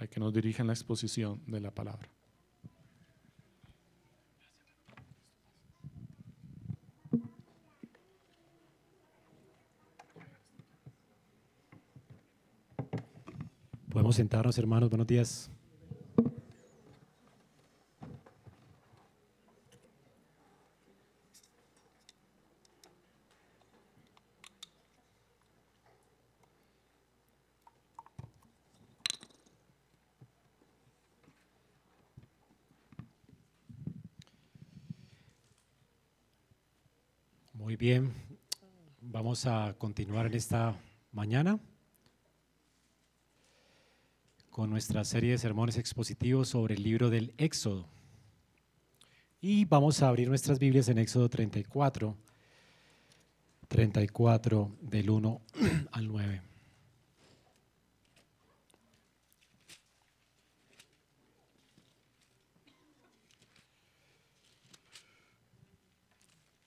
para que nos dirija en la exposición de la palabra. Podemos sentarnos, hermanos. Buenos días. Muy bien, vamos a continuar en esta mañana con nuestra serie de sermones expositivos sobre el libro del Éxodo. Y vamos a abrir nuestras Biblias en Éxodo 34, 34 del 1 al 9.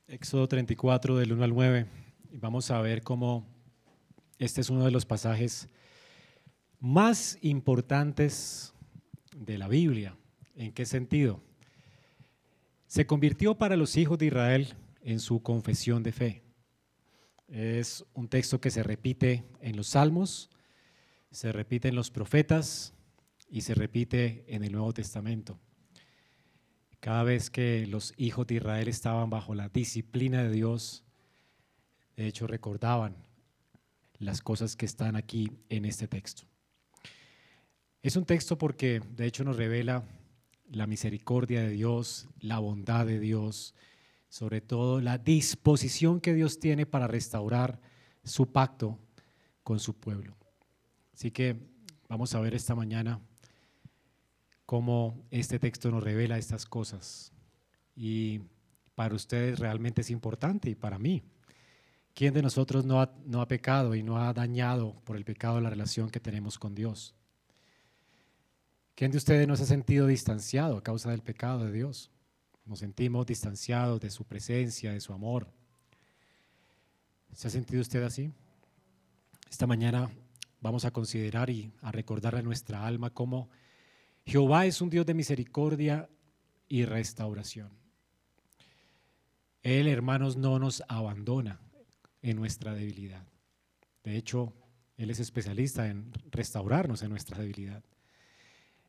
Éxodo 34 del 1 al 9. Vamos a ver cómo este es uno de los pasajes más importantes de la Biblia. ¿En qué sentido? Se convirtió para los hijos de Israel en su confesión de fe. Es un texto que se repite en los salmos, se repite en los profetas y se repite en el Nuevo Testamento. Cada vez que los hijos de Israel estaban bajo la disciplina de Dios, de hecho recordaban las cosas que están aquí en este texto. Es un texto porque de hecho nos revela la misericordia de Dios, la bondad de Dios, sobre todo la disposición que Dios tiene para restaurar su pacto con su pueblo. Así que vamos a ver esta mañana cómo este texto nos revela estas cosas. Y para ustedes realmente es importante y para mí. ¿Quién de nosotros no ha, no ha pecado y no ha dañado por el pecado la relación que tenemos con Dios? ¿Quién de ustedes no se ha sentido distanciado a causa del pecado de Dios? Nos sentimos distanciados de su presencia, de su amor. ¿Se ha sentido usted así? Esta mañana vamos a considerar y a recordar a nuestra alma cómo Jehová es un Dios de misericordia y restauración. Él, hermanos, no nos abandona en nuestra debilidad. De hecho, Él es especialista en restaurarnos en nuestra debilidad.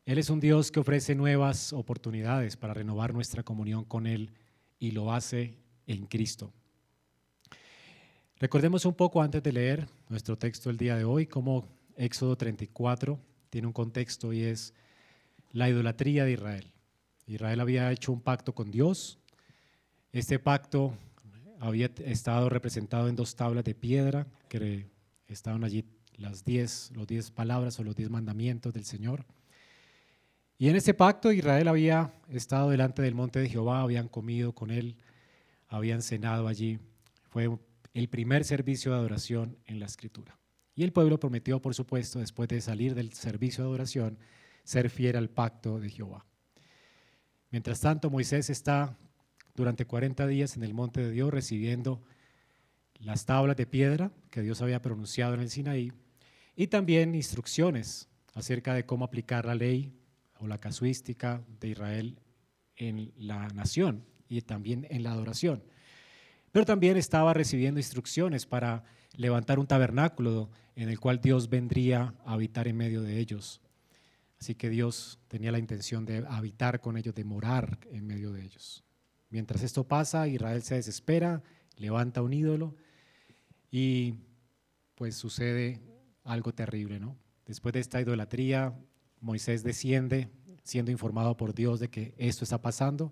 Él es un Dios que ofrece nuevas oportunidades para renovar nuestra comunión con Él y lo hace en Cristo. Recordemos un poco antes de leer nuestro texto el día de hoy, cómo Éxodo 34 tiene un contexto y es la idolatría de Israel. Israel había hecho un pacto con Dios. Este pacto había estado representado en dos tablas de piedra que estaban allí las diez, los diez palabras o los diez mandamientos del Señor. Y en ese pacto Israel había estado delante del monte de Jehová, habían comido con él, habían cenado allí. Fue el primer servicio de adoración en la escritura. Y el pueblo prometió, por supuesto, después de salir del servicio de adoración, ser fiel al pacto de Jehová. Mientras tanto, Moisés está durante 40 días en el monte de Dios recibiendo las tablas de piedra que Dios había pronunciado en el Sinaí y también instrucciones acerca de cómo aplicar la ley o la casuística de Israel en la nación y también en la adoración. Pero también estaba recibiendo instrucciones para levantar un tabernáculo en el cual Dios vendría a habitar en medio de ellos. Así que Dios tenía la intención de habitar con ellos, de morar en medio de ellos. Mientras esto pasa, Israel se desespera, levanta un ídolo y pues sucede algo terrible, ¿no? Después de esta idolatría, Moisés desciende siendo informado por Dios de que esto está pasando.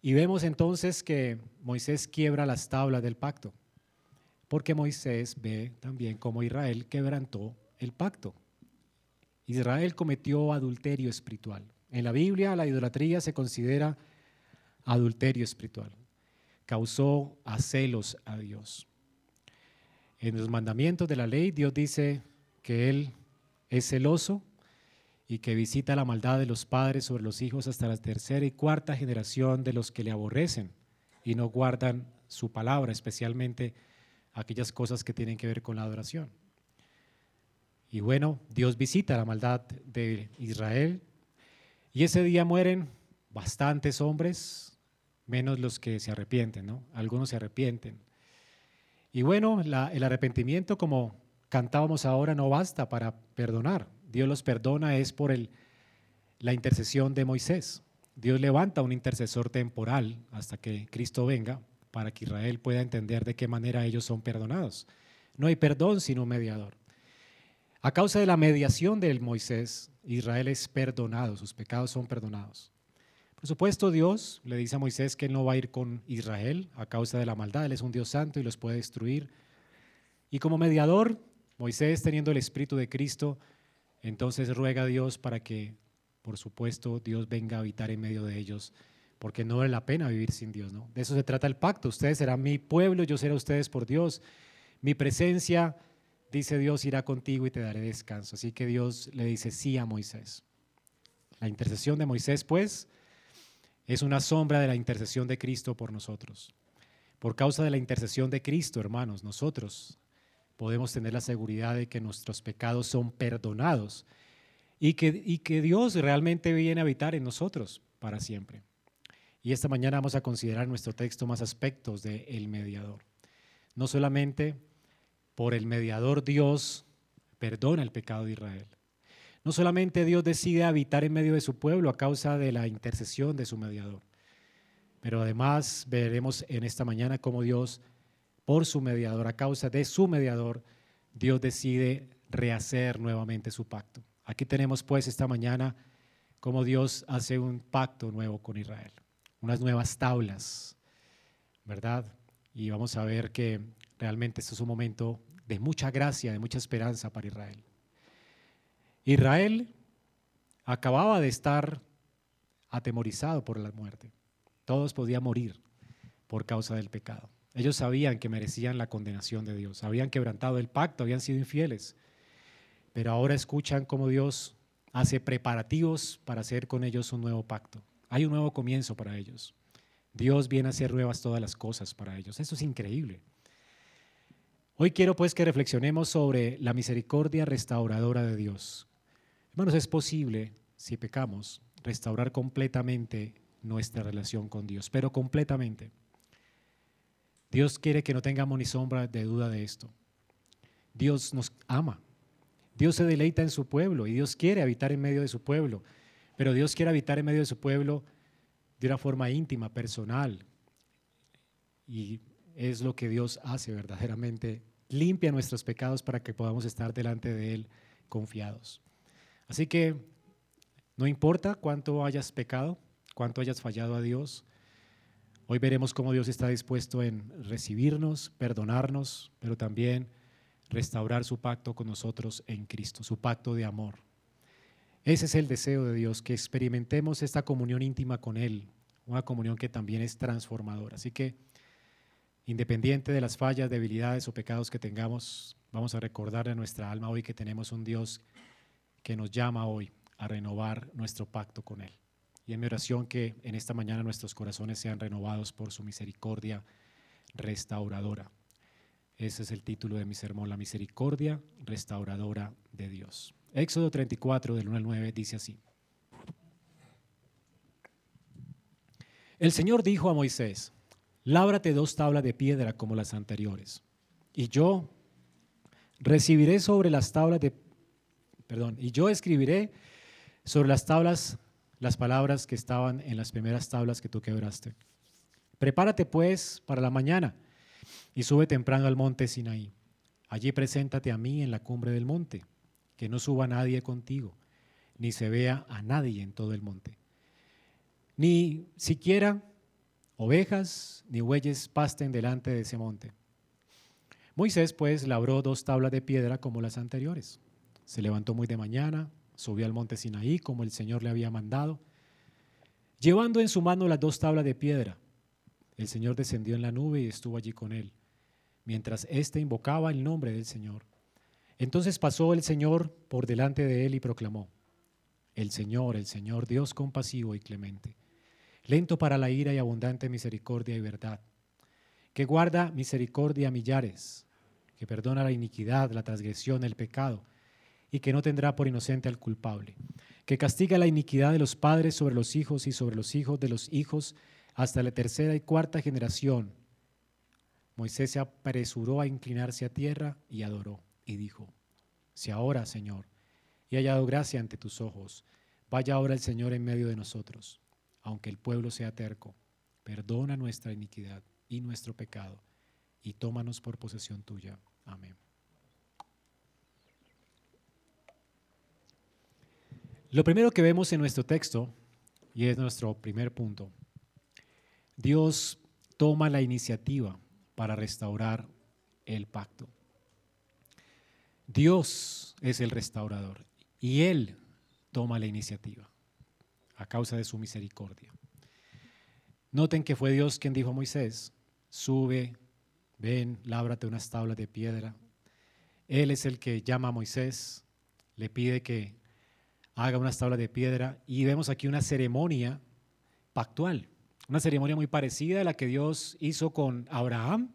Y vemos entonces que Moisés quiebra las tablas del pacto, porque Moisés ve también cómo Israel quebrantó el pacto. Israel cometió adulterio espiritual. En la Biblia la idolatría se considera adulterio espiritual. Causó a celos a Dios. En los mandamientos de la ley Dios dice que Él es celoso y que visita la maldad de los padres sobre los hijos hasta la tercera y cuarta generación de los que le aborrecen y no guardan su palabra, especialmente aquellas cosas que tienen que ver con la adoración. Y bueno, Dios visita la maldad de Israel y ese día mueren bastantes hombres, menos los que se arrepienten, ¿no? Algunos se arrepienten. Y bueno, el arrepentimiento, como cantábamos ahora, no basta para perdonar. Dios los perdona es por el, la intercesión de Moisés. Dios levanta un intercesor temporal hasta que Cristo venga para que Israel pueda entender de qué manera ellos son perdonados. No hay perdón sino un mediador. A causa de la mediación de Moisés, Israel es perdonado, sus pecados son perdonados. Por supuesto, Dios le dice a Moisés que él no va a ir con Israel a causa de la maldad, él es un Dios santo y los puede destruir. Y como mediador, Moisés, teniendo el Espíritu de Cristo, entonces ruega a Dios para que, por supuesto, Dios venga a habitar en medio de ellos, porque no vale la pena vivir sin Dios. ¿no? De eso se trata el pacto. Ustedes serán mi pueblo, yo seré ustedes por Dios. Mi presencia dice Dios, irá contigo y te daré descanso. Así que Dios le dice sí a Moisés. La intercesión de Moisés, pues, es una sombra de la intercesión de Cristo por nosotros. Por causa de la intercesión de Cristo, hermanos, nosotros podemos tener la seguridad de que nuestros pecados son perdonados y que, y que Dios realmente viene a habitar en nosotros para siempre. Y esta mañana vamos a considerar nuestro texto más aspectos del el mediador. No solamente por el mediador Dios perdona el pecado de Israel. No solamente Dios decide habitar en medio de su pueblo a causa de la intercesión de su mediador, pero además veremos en esta mañana cómo Dios, por su mediador, a causa de su mediador, Dios decide rehacer nuevamente su pacto. Aquí tenemos pues esta mañana cómo Dios hace un pacto nuevo con Israel, unas nuevas tablas, ¿verdad? Y vamos a ver que Realmente este es un momento de mucha gracia, de mucha esperanza para Israel. Israel acababa de estar atemorizado por la muerte. Todos podían morir por causa del pecado. Ellos sabían que merecían la condenación de Dios, habían quebrantado el pacto, habían sido infieles. Pero ahora escuchan cómo Dios hace preparativos para hacer con ellos un nuevo pacto. Hay un nuevo comienzo para ellos. Dios viene a hacer nuevas todas las cosas para ellos. Eso es increíble. Hoy quiero pues que reflexionemos sobre la misericordia restauradora de Dios. Hermanos, es posible, si pecamos, restaurar completamente nuestra relación con Dios, pero completamente. Dios quiere que no tengamos ni sombra de duda de esto. Dios nos ama. Dios se deleita en su pueblo y Dios quiere habitar en medio de su pueblo. Pero Dios quiere habitar en medio de su pueblo de una forma íntima, personal. Y es lo que Dios hace verdaderamente. Limpia nuestros pecados para que podamos estar delante de Él confiados. Así que no importa cuánto hayas pecado, cuánto hayas fallado a Dios, hoy veremos cómo Dios está dispuesto en recibirnos, perdonarnos, pero también restaurar su pacto con nosotros en Cristo, su pacto de amor. Ese es el deseo de Dios, que experimentemos esta comunión íntima con Él, una comunión que también es transformadora. Así que Independiente de las fallas, debilidades o pecados que tengamos, vamos a recordar a nuestra alma hoy que tenemos un Dios que nos llama hoy a renovar nuestro pacto con Él. Y en mi oración que en esta mañana nuestros corazones sean renovados por su misericordia restauradora. Ese es el título de mi sermón, la misericordia restauradora de Dios. Éxodo 34 del 1 al 9 dice así. El Señor dijo a Moisés, lábrate dos tablas de piedra como las anteriores. Y yo recibiré sobre las tablas de, perdón, y yo escribiré sobre las tablas las palabras que estaban en las primeras tablas que tú quebraste. Prepárate pues para la mañana y sube temprano al monte Sinaí. Allí preséntate a mí en la cumbre del monte, que no suba nadie contigo, ni se vea a nadie en todo el monte, ni siquiera ovejas ni bueyes pasten delante de ese monte. Moisés pues labró dos tablas de piedra como las anteriores. Se levantó muy de mañana, subió al monte Sinaí como el Señor le había mandado, llevando en su mano las dos tablas de piedra. El Señor descendió en la nube y estuvo allí con él, mientras éste invocaba el nombre del Señor. Entonces pasó el Señor por delante de él y proclamó, El Señor, el Señor, Dios compasivo y clemente lento para la ira y abundante misericordia y verdad, que guarda misericordia a millares, que perdona la iniquidad, la transgresión, el pecado, y que no tendrá por inocente al culpable, que castiga la iniquidad de los padres sobre los hijos y sobre los hijos de los hijos hasta la tercera y cuarta generación. Moisés se apresuró a inclinarse a tierra y adoró y dijo, si ahora, Señor, he hallado gracia ante tus ojos, vaya ahora el Señor en medio de nosotros, aunque el pueblo sea terco, perdona nuestra iniquidad y nuestro pecado, y tómanos por posesión tuya. Amén. Lo primero que vemos en nuestro texto, y es nuestro primer punto, Dios toma la iniciativa para restaurar el pacto. Dios es el restaurador y Él toma la iniciativa a causa de su misericordia. Noten que fue Dios quien dijo a Moisés, sube, ven, lábrate unas tablas de piedra. Él es el que llama a Moisés, le pide que haga unas tablas de piedra y vemos aquí una ceremonia pactual, una ceremonia muy parecida a la que Dios hizo con Abraham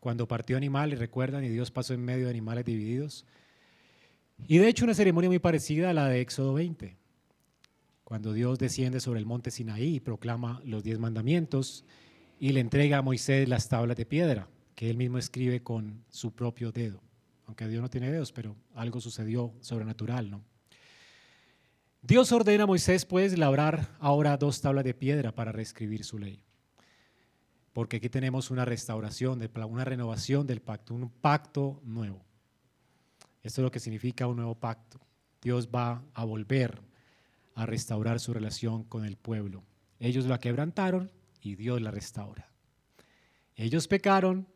cuando partió animales, recuerdan, y Dios pasó en medio de animales divididos. Y de hecho una ceremonia muy parecida a la de Éxodo 20, cuando Dios desciende sobre el monte Sinaí y proclama los diez mandamientos y le entrega a Moisés las tablas de piedra, que él mismo escribe con su propio dedo. Aunque Dios no tiene dedos, pero algo sucedió sobrenatural, ¿no? Dios ordena a Moisés pues labrar ahora dos tablas de piedra para reescribir su ley. Porque aquí tenemos una restauración, una renovación del pacto, un pacto nuevo. Esto es lo que significa un nuevo pacto. Dios va a volver a restaurar su relación con el pueblo. Ellos la quebrantaron y Dios la restaura. Ellos pecaron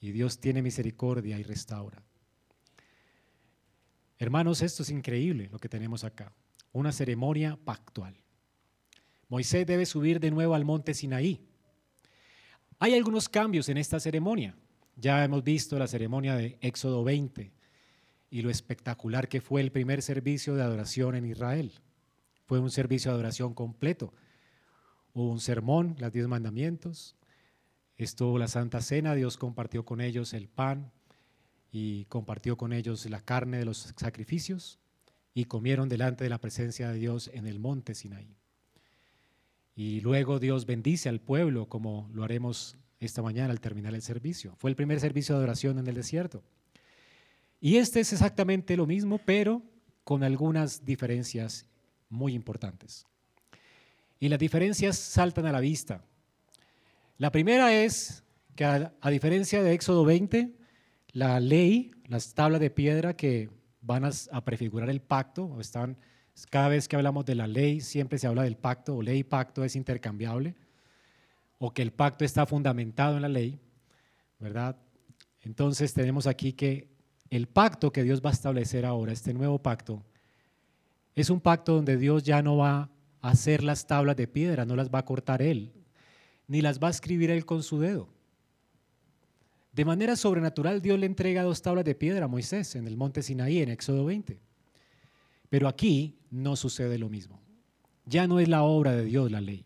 y Dios tiene misericordia y restaura. Hermanos, esto es increíble lo que tenemos acá una ceremonia pactual. Moisés debe subir de nuevo al monte Sinaí. Hay algunos cambios en esta ceremonia. Ya hemos visto la ceremonia de Éxodo 20 y lo espectacular que fue el primer servicio de adoración en Israel. Fue un servicio de adoración completo. Hubo un sermón, las diez mandamientos, estuvo la Santa Cena, Dios compartió con ellos el pan y compartió con ellos la carne de los sacrificios y comieron delante de la presencia de Dios en el monte Sinaí. Y luego Dios bendice al pueblo como lo haremos esta mañana al terminar el servicio. Fue el primer servicio de adoración en el desierto. Y este es exactamente lo mismo, pero con algunas diferencias muy importantes. Y las diferencias saltan a la vista. La primera es que a, diferencia de Éxodo 20, la ley, las tablas de piedra que van a, prefigurar el pacto. Están, cada vez que hablamos de la ley, siempre se habla del pacto, o ley y pacto es intercambiable, o que el pacto está fundamentado en la ley, ¿verdad? Entonces tenemos aquí que el pacto que Dios va a establecer ahora, este nuevo pacto, es un pacto donde Dios ya no va a hacer las tablas de piedra, no las va a cortar Él, ni las va a escribir Él con su dedo. De manera sobrenatural Dios le entrega dos tablas de piedra a Moisés en el monte Sinaí en Éxodo 20. Pero aquí no sucede lo mismo. Ya no es la obra de Dios la ley,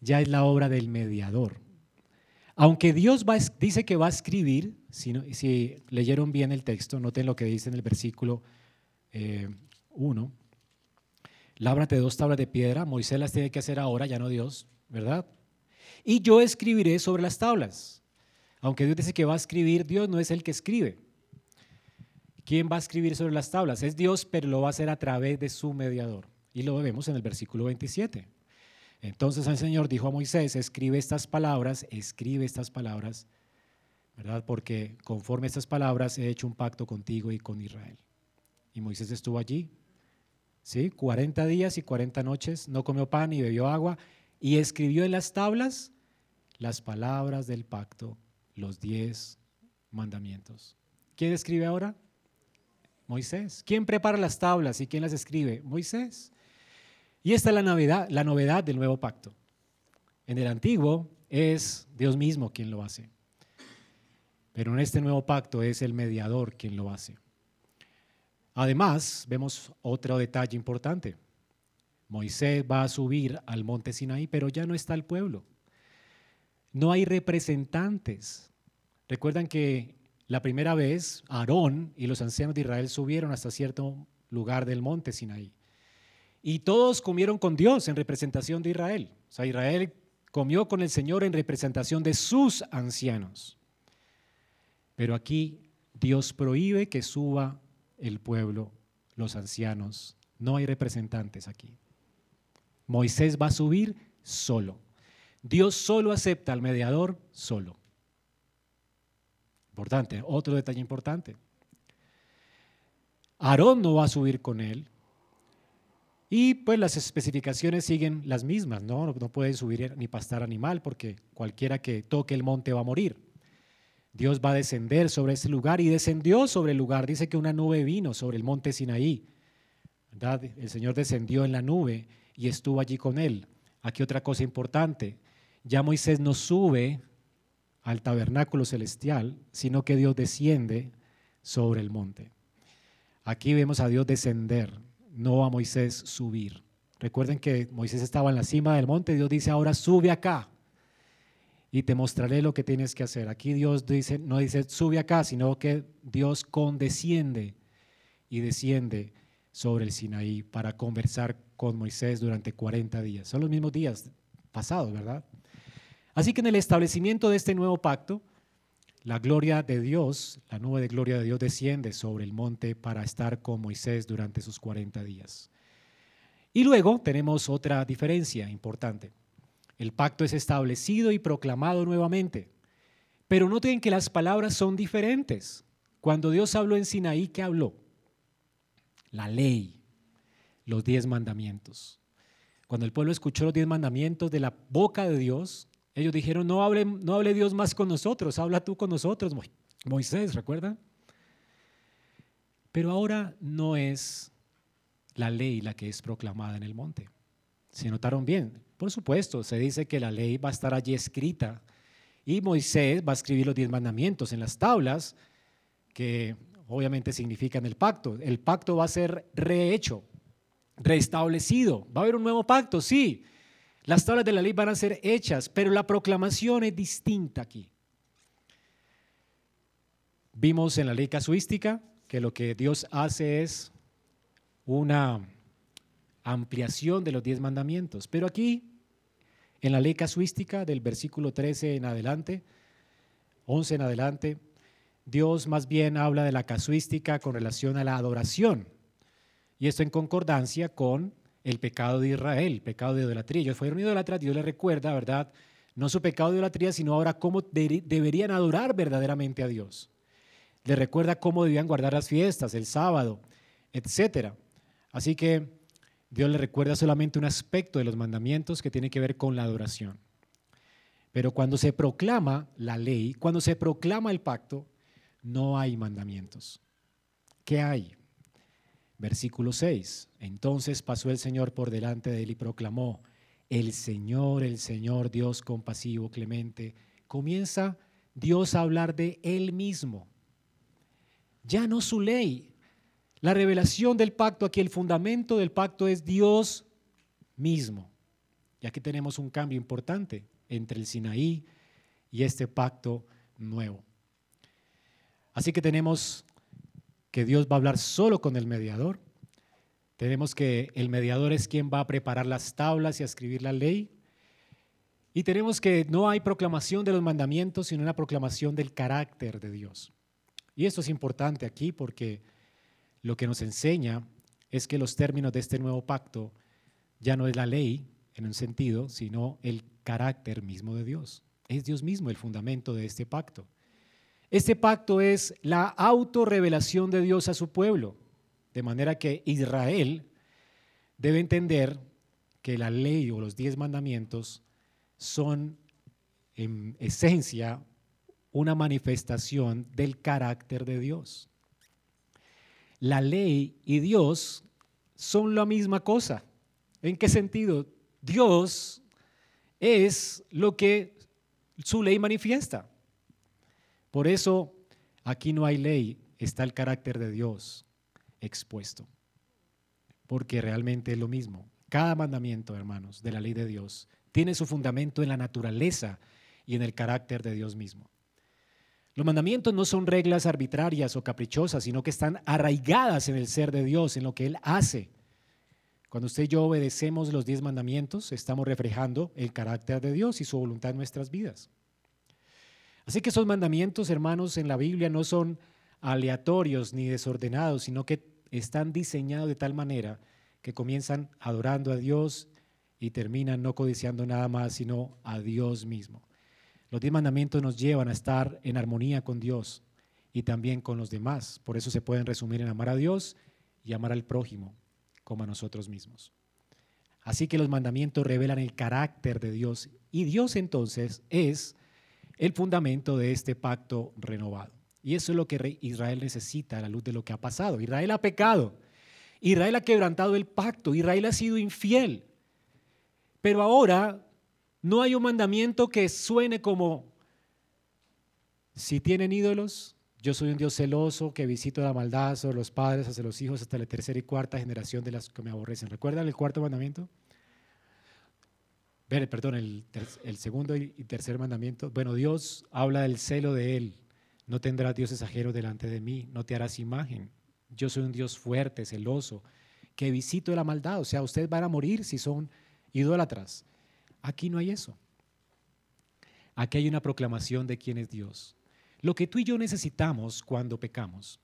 ya es la obra del mediador. Aunque Dios dice que va a escribir, si, leyeron bien el texto, noten lo que dice en el versículo 1. Eh, Lábrate dos tablas de piedra, Moisés las tiene que hacer ahora, ya no Dios, ¿verdad? Y yo escribiré sobre las tablas. Aunque Dios dice que va a escribir, Dios no es el que escribe. ¿Quién va a escribir sobre las tablas? Es Dios, pero lo va a hacer a través de su mediador. Y lo vemos en el versículo 27. Entonces el Señor dijo a Moisés, escribe estas palabras, escribe estas palabras, ¿verdad? Porque conforme a estas palabras he hecho un pacto contigo y con Israel. Y Moisés estuvo allí, ¿sí? 40 días y 40 noches, no comió pan ni bebió agua, y escribió en las tablas las palabras del pacto los diez mandamientos. ¿Quién escribe ahora? Moisés. ¿Quién prepara las tablas y quién las escribe? Moisés. Y esta es la novedad, la novedad del nuevo pacto. En el antiguo es Dios mismo quien lo hace. Pero en este nuevo pacto es el mediador quien lo hace. Además, vemos otro detalle importante. Moisés va a subir al monte Sinaí, pero ya no está el pueblo. No hay representantes Recuerdan que la primera vez, Aarón y los ancianos de Israel subieron hasta cierto lugar del monte Sinaí. Y todos comieron con Dios en representación de Israel. O sea, Israel comió con el Señor en representación de sus ancianos. Pero aquí Dios prohíbe que suba el pueblo, los ancianos. No hay representantes aquí. Moisés va a subir solo. Dios solo acepta al mediador solo. Otro detalle importante. Aarón no va a subir con él. Y pues las especificaciones siguen las mismas, ¿no? No puede subir ni pastar animal porque cualquiera que toque el monte va a morir. Dios va a descender sobre ese lugar y descendió sobre el lugar. Dice que una nube vino sobre el monte Sinaí. ¿verdad? El Señor descendió en la nube y estuvo allí con él. Aquí otra cosa importante. Ya Moisés no sube al tabernáculo celestial, sino que Dios desciende sobre el monte. Aquí vemos a Dios descender, no a Moisés subir. Recuerden que Moisés estaba en la cima del monte, Dios dice, ahora sube acá y te mostraré lo que tienes que hacer. Aquí Dios dice, no dice sube acá, sino que Dios condesciende y desciende sobre el Sinaí para conversar con Moisés durante 40 días. Son los mismos días pasados, ¿verdad? Así que en el establecimiento de este nuevo pacto, la gloria de Dios, la nube de gloria de Dios desciende sobre el monte para estar con Moisés durante sus 40 días. Y luego tenemos otra diferencia importante. El pacto es establecido y proclamado nuevamente. Pero noten que las palabras son diferentes. Cuando Dios habló en Sinaí, ¿qué habló? La ley, los diez mandamientos. Cuando el pueblo escuchó los diez mandamientos de la boca de Dios, ellos dijeron, no hable, no hable Dios más con nosotros, habla tú con nosotros, Moisés, ¿recuerdan? Pero ahora no es la ley la que es proclamada en el monte. ¿Se notaron bien? Por supuesto, se dice que la ley va a estar allí escrita y Moisés va a escribir los diez mandamientos en las tablas, que obviamente significan el pacto. El pacto va a ser rehecho, restablecido. Va a haber un nuevo pacto, sí, las tablas de la ley van a ser hechas, pero la proclamación es distinta aquí. Vimos en la ley casuística que lo que Dios hace es una ampliación de los diez mandamientos, pero aquí, en la ley casuística del versículo 13 en adelante, 11 en adelante, Dios más bien habla de la casuística con relación a la adoración. Y esto en concordancia con el pecado de Israel, el pecado de idolatría. Ellos fueron idolatras, Dios les recuerda, ¿verdad? No su pecado de idolatría, sino ahora cómo deberían adorar verdaderamente a Dios. Les recuerda cómo debían guardar las fiestas, el sábado, etc. Así que Dios les recuerda solamente un aspecto de los mandamientos que tiene que ver con la adoración. Pero cuando se proclama la ley, cuando se proclama el pacto, no hay mandamientos. ¿Qué hay? Versículo 6. Entonces pasó el Señor por delante de él y proclamó, el Señor, el Señor, Dios compasivo, clemente. Comienza Dios a hablar de Él mismo. Ya no su ley. La revelación del pacto, aquí el fundamento del pacto es Dios mismo. Y aquí tenemos un cambio importante entre el Sinaí y este pacto nuevo. Así que tenemos que Dios va a hablar solo con el mediador. Tenemos que el mediador es quien va a preparar las tablas y a escribir la ley. Y tenemos que no hay proclamación de los mandamientos, sino una proclamación del carácter de Dios. Y esto es importante aquí porque lo que nos enseña es que los términos de este nuevo pacto ya no es la ley en un sentido, sino el carácter mismo de Dios. Es Dios mismo el fundamento de este pacto. Este pacto es la autorrevelación de Dios a su pueblo, de manera que Israel debe entender que la ley o los diez mandamientos son en esencia una manifestación del carácter de Dios. La ley y Dios son la misma cosa. ¿En qué sentido? Dios es lo que su ley manifiesta. Por eso aquí no hay ley, está el carácter de Dios expuesto. Porque realmente es lo mismo. Cada mandamiento, hermanos, de la ley de Dios tiene su fundamento en la naturaleza y en el carácter de Dios mismo. Los mandamientos no son reglas arbitrarias o caprichosas, sino que están arraigadas en el ser de Dios, en lo que Él hace. Cuando usted y yo obedecemos los diez mandamientos, estamos reflejando el carácter de Dios y su voluntad en nuestras vidas. Así que esos mandamientos, hermanos, en la Biblia no son aleatorios ni desordenados, sino que están diseñados de tal manera que comienzan adorando a Dios y terminan no codiciando nada más, sino a Dios mismo. Los diez mandamientos nos llevan a estar en armonía con Dios y también con los demás. Por eso se pueden resumir en amar a Dios y amar al prójimo como a nosotros mismos. Así que los mandamientos revelan el carácter de Dios y Dios entonces es el fundamento de este pacto renovado. Y eso es lo que Israel necesita a la luz de lo que ha pasado. Israel ha pecado. Israel ha quebrantado el pacto. Israel ha sido infiel. Pero ahora no hay un mandamiento que suene como, si tienen ídolos, yo soy un Dios celoso que visito la maldad sobre los padres, hacia los hijos, hasta la tercera y cuarta generación de las que me aborrecen. ¿Recuerdan el cuarto mandamiento? Perdón, el, segundo y tercer mandamiento. Bueno, Dios habla del celo de Él. No tendrás dioses ajenos delante de mí, no te harás imagen. Yo soy un Dios fuerte, celoso, que visito la maldad. O sea, ustedes van a morir si son idólatras. Aquí no hay eso. Aquí hay una proclamación de quién es Dios. Lo que tú y yo necesitamos cuando pecamos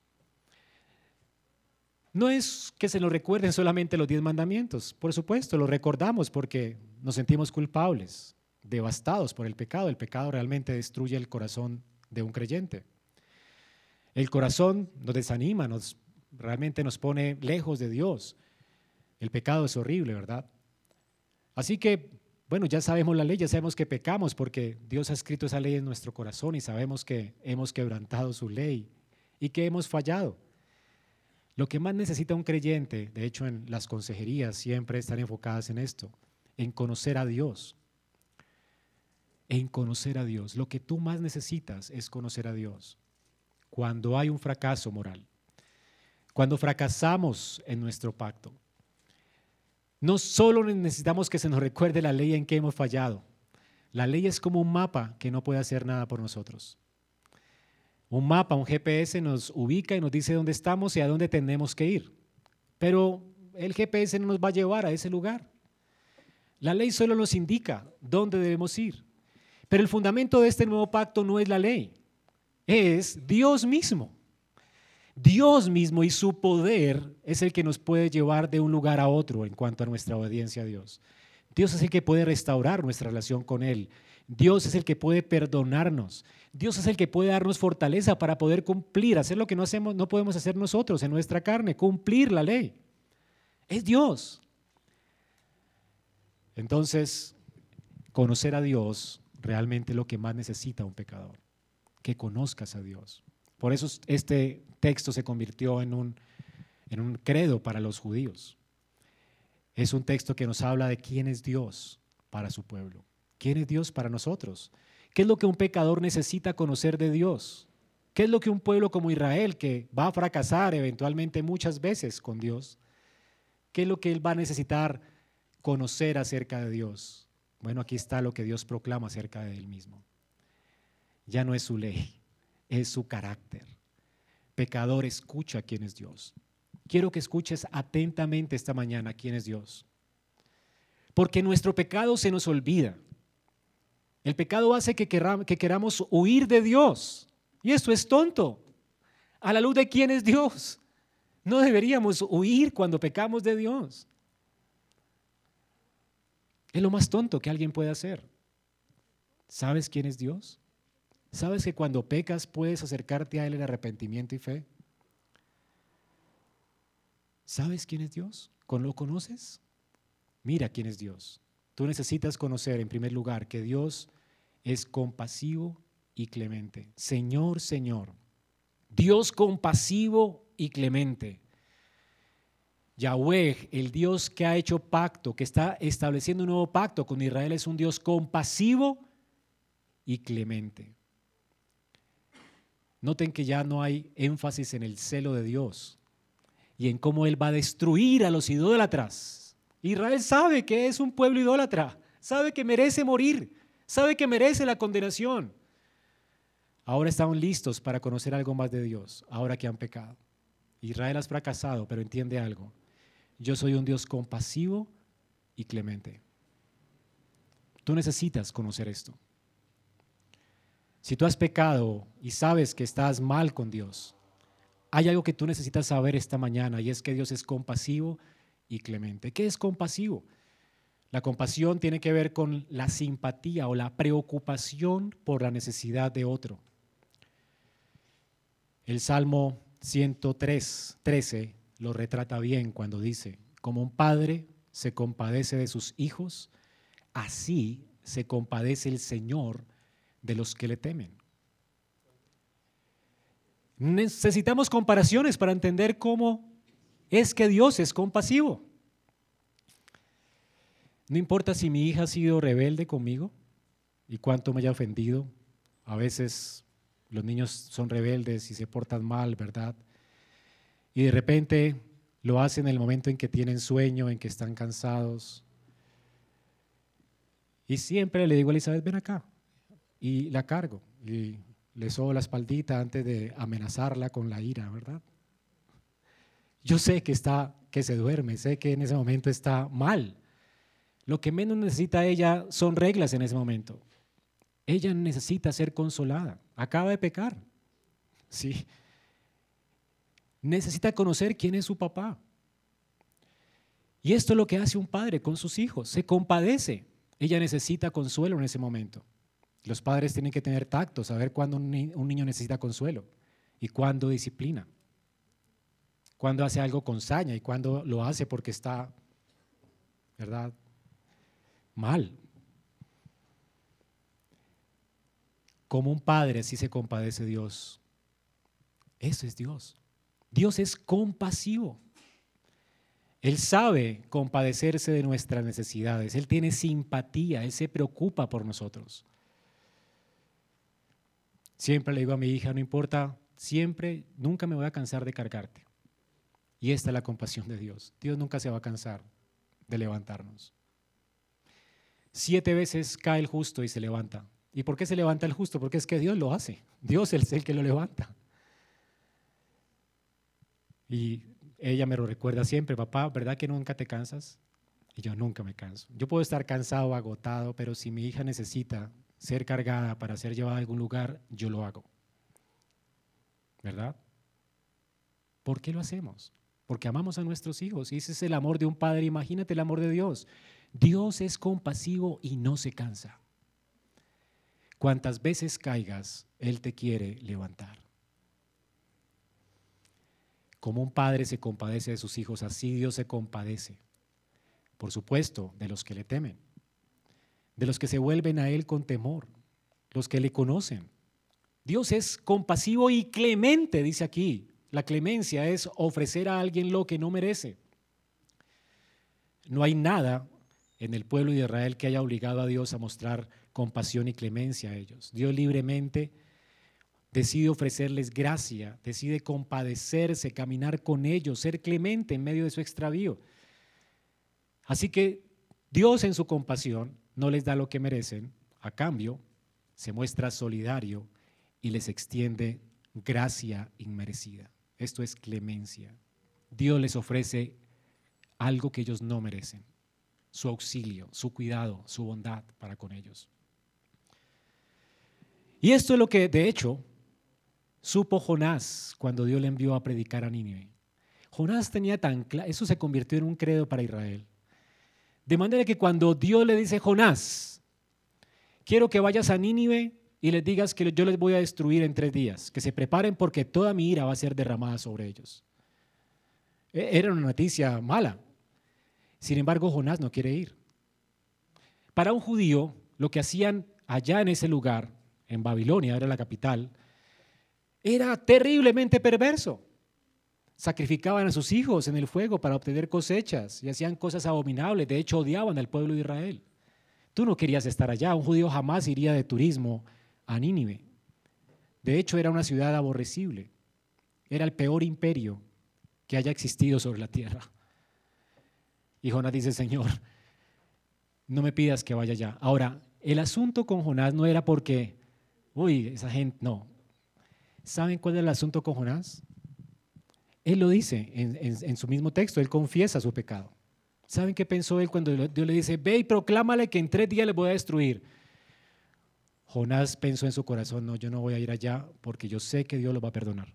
no es que se nos recuerden solamente los diez mandamientos. Por supuesto, lo recordamos porque nos sentimos culpables, devastados por el pecado. El pecado realmente destruye el corazón de un creyente. El corazón nos desanima, nos, realmente nos pone lejos de Dios. El pecado es horrible, ¿verdad? Así que bueno, ya sabemos la ley, ya sabemos que pecamos porque Dios ha escrito esa ley en nuestro corazón y sabemos que hemos quebrantado su ley y que hemos fallado. Lo que más necesita un creyente, de hecho en las consejerías siempre están enfocadas en esto, en conocer a Dios. En conocer a Dios. Lo que tú más necesitas es conocer a Dios. Cuando hay un fracaso moral, cuando fracasamos en nuestro pacto, no solo necesitamos que se nos recuerde la ley en que hemos fallado. La ley es como un mapa que no puede hacer nada por nosotros. Un mapa, un GPS nos ubica y nos dice dónde estamos y a dónde tenemos que ir. Pero el GPS no nos va a llevar a ese lugar. La ley solo nos indica dónde debemos ir. Pero el fundamento de este nuevo pacto no es la ley, es Dios mismo. Dios mismo y su poder es el que nos puede llevar de un lugar a otro en cuanto a nuestra obediencia a Dios. Dios es el que puede restaurar nuestra relación con Él. Dios es el que puede perdonarnos. Dios es el que puede darnos fortaleza para poder cumplir, hacer lo que no, hacemos, no podemos hacer nosotros en nuestra carne, cumplir la ley. Es Dios. Entonces, conocer a Dios realmente es lo que más necesita un pecador, que conozcas a Dios. Por eso este texto se convirtió en un, en un credo para los judíos. Es un texto que nos habla de quién es Dios para su pueblo, quién es Dios para nosotros, qué es lo que un pecador necesita conocer de Dios, qué es lo que un pueblo como Israel, que va a fracasar eventualmente muchas veces con Dios, qué es lo que él va a necesitar conocer acerca de Dios. Bueno, aquí está lo que Dios proclama acerca de él mismo. Ya no es su ley, es su carácter. Pecador, escucha quién es Dios. Quiero que escuches atentamente esta mañana quién es Dios. Porque nuestro pecado se nos olvida. El pecado hace que, que queramos huir de Dios. Y esto es tonto. A la luz de quién es Dios. No deberíamos huir cuando pecamos de Dios. Es lo más tonto que alguien puede hacer. ¿Sabes quién es Dios? ¿Sabes que cuando pecas puedes acercarte a Él en arrepentimiento y fe? ¿Sabes quién es Dios? ¿Lo conoces? Mira quién es Dios. Tú necesitas conocer en primer lugar que Dios es compasivo y clemente. Señor, Señor. Dios compasivo y clemente. Yahweh, el Dios que ha hecho pacto, que está estableciendo un nuevo pacto con Israel, es un Dios compasivo y clemente. Noten que ya no hay énfasis en el celo de Dios y en cómo Él va a destruir a los idólatras. Israel sabe que es un pueblo idólatra, sabe que merece morir, sabe que merece la condenación. ahora estaban listos para conocer algo más de Dios, ahora que han pecado. Israel has fracasado, pero entiende algo. Yo soy un Dios compasivo y clemente. Tú necesitas conocer esto. Si tú has pecado y sabes que estás mal con Dios, hay algo que tú necesitas saber esta mañana y es que Dios es compasivo y clemente. ¿Qué es compasivo? La compasión tiene que ver con la simpatía o la preocupación por la necesidad de otro. El Salmo 103, 13 lo retrata bien cuando dice, como un padre se compadece de sus hijos, así se compadece el Señor de los que le temen. Necesitamos comparaciones para entender cómo es que Dios es compasivo. No importa si mi hija ha sido rebelde conmigo y cuánto me haya ofendido. A veces los niños son rebeldes y se portan mal, ¿verdad? Y de repente lo hacen en el momento en que tienen sueño, en que están cansados. Y siempre le digo a Elizabeth, ven acá. Y la cargo. Y le sobo la espaldita antes de amenazarla con la ira, ¿verdad? Yo sé que está, que se duerme, sé que en ese momento está mal. Lo que menos necesita ella son reglas en ese momento. Ella necesita ser consolada. Acaba de pecar. Sí. Necesita conocer quién es su papá. Y esto es lo que hace un padre con sus hijos. Se compadece. Ella necesita consuelo en ese momento. Los padres tienen que tener tacto, saber cuándo un niño necesita consuelo y cuándo disciplina. Cuándo hace algo con saña y cuándo lo hace porque está, ¿verdad? Mal. Como un padre así se compadece Dios. Eso es Dios. Dios es compasivo. Él sabe compadecerse de nuestras necesidades. Él tiene simpatía. Él se preocupa por nosotros. Siempre le digo a mi hija, no importa, siempre, nunca me voy a cansar de cargarte. Y esta es la compasión de Dios. Dios nunca se va a cansar de levantarnos. Siete veces cae el justo y se levanta. ¿Y por qué se levanta el justo? Porque es que Dios lo hace. Dios es el que lo levanta. Y ella me lo recuerda siempre, papá, ¿verdad que nunca te cansas? Y yo nunca me canso. Yo puedo estar cansado, agotado, pero si mi hija necesita ser cargada para ser llevada a algún lugar, yo lo hago. ¿Verdad? ¿Por qué lo hacemos? Porque amamos a nuestros hijos. Y ese es el amor de un padre. Imagínate el amor de Dios. Dios es compasivo y no se cansa. Cuantas veces caigas, Él te quiere levantar. Como un padre se compadece de sus hijos, así Dios se compadece. Por supuesto, de los que le temen de los que se vuelven a Él con temor, los que le conocen. Dios es compasivo y clemente, dice aquí. La clemencia es ofrecer a alguien lo que no merece. No hay nada en el pueblo de Israel que haya obligado a Dios a mostrar compasión y clemencia a ellos. Dios libremente decide ofrecerles gracia, decide compadecerse, caminar con ellos, ser clemente en medio de su extravío. Así que Dios en su compasión no les da lo que merecen, a cambio se muestra solidario y les extiende gracia inmerecida. Esto es clemencia. Dios les ofrece algo que ellos no merecen, su auxilio, su cuidado, su bondad para con ellos. Y esto es lo que, de hecho, supo Jonás cuando Dios le envió a predicar a Nínive. Jonás tenía tan claro, eso se convirtió en un credo para Israel. De manera que cuando Dios le dice, Jonás, quiero que vayas a Nínive y les digas que yo les voy a destruir en tres días, que se preparen porque toda mi ira va a ser derramada sobre ellos. E, era una noticia mala. Sin embargo, Jonás no quiere ir. Para un judío, lo que hacían allá en ese lugar, en Babilonia, era la capital, era terriblemente perverso sacrificaban a sus hijos en el fuego para obtener cosechas y hacían cosas abominables. De hecho, odiaban al pueblo de Israel. Tú no querías estar allá. Un judío jamás iría de turismo a Nínive. De hecho, era una ciudad aborrecible. Era el peor imperio que haya existido sobre la tierra. Y Jonás dice, Señor, no me pidas que vaya allá. Ahora, el asunto con Jonás no era porque, uy, esa gente, no. ¿Saben cuál es el asunto con Jonás? Él lo dice en, su mismo texto, él confiesa su pecado. ¿Saben qué pensó él cuando Dios le dice, ve y proclámale que en tres días le voy a destruir? Jonás pensó en su corazón, no, yo no voy a ir allá porque yo sé que Dios lo va a perdonar.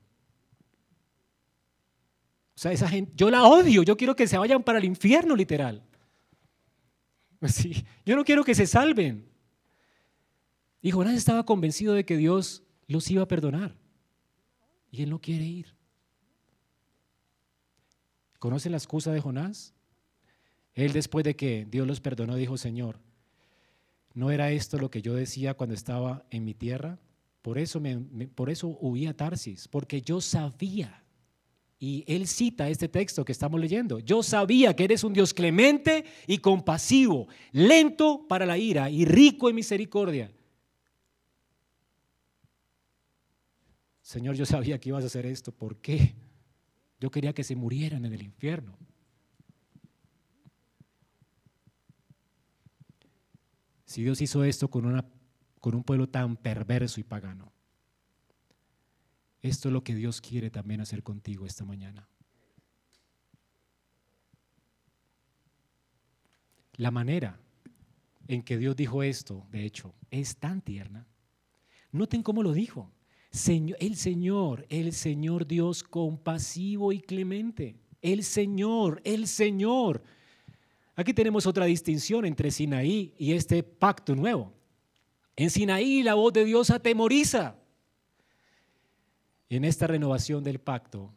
Sea, esa gente, yo la odio, yo quiero que se vayan para el infierno literal. Sí, yo no quiero que se salven. Y Jonás estaba convencido de que Dios los iba a perdonar. Y él no quiere ir. ¿Conoce la excusa de Jonás? Él después de que Dios los perdonó dijo, Señor, ¿no era esto lo que yo decía cuando estaba en mi tierra? Por eso, me, por eso a Tarsis, porque yo sabía, y él cita este texto que estamos leyendo, yo sabía que eres un Dios clemente y compasivo, lento para la ira y rico en misericordia. Señor, yo sabía que ibas a hacer esto, ¿por qué? Yo quería que se murieran en el infierno. Si Dios hizo esto con, una, con un pueblo tan perverso y pagano, esto es lo que Dios quiere también hacer contigo esta mañana. La manera en que Dios dijo esto, de hecho, es tan tierna. Noten cómo lo dijo. el Señor, el Señor Dios compasivo y clemente. El Señor, el Señor. Aquí tenemos otra distinción entre Sinaí y este pacto nuevo. En Sinaí la voz de Dios atemoriza. En esta renovación del pacto,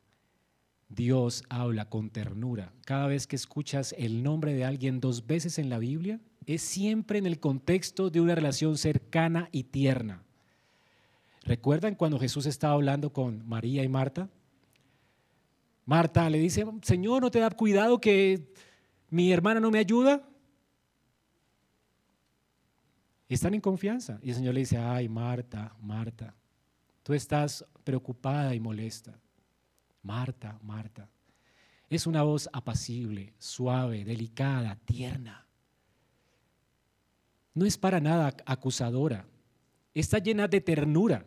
Dios habla con ternura. Cada vez que escuchas el nombre de alguien dos veces en la Biblia, es siempre en el contexto de una relación cercana y tierna. ¿Recuerdan cuando Jesús estaba hablando con María y Marta? Marta le dice, Señor, ¿no te da cuidado que mi hermana no me ayuda. Están en confianza. Y el Señor le dice, ay, Marta, Marta, tú estás preocupada y molesta. Marta, Marta. Es una voz apacible, suave, delicada, tierna. No es para nada acusadora. Está llena de ternura.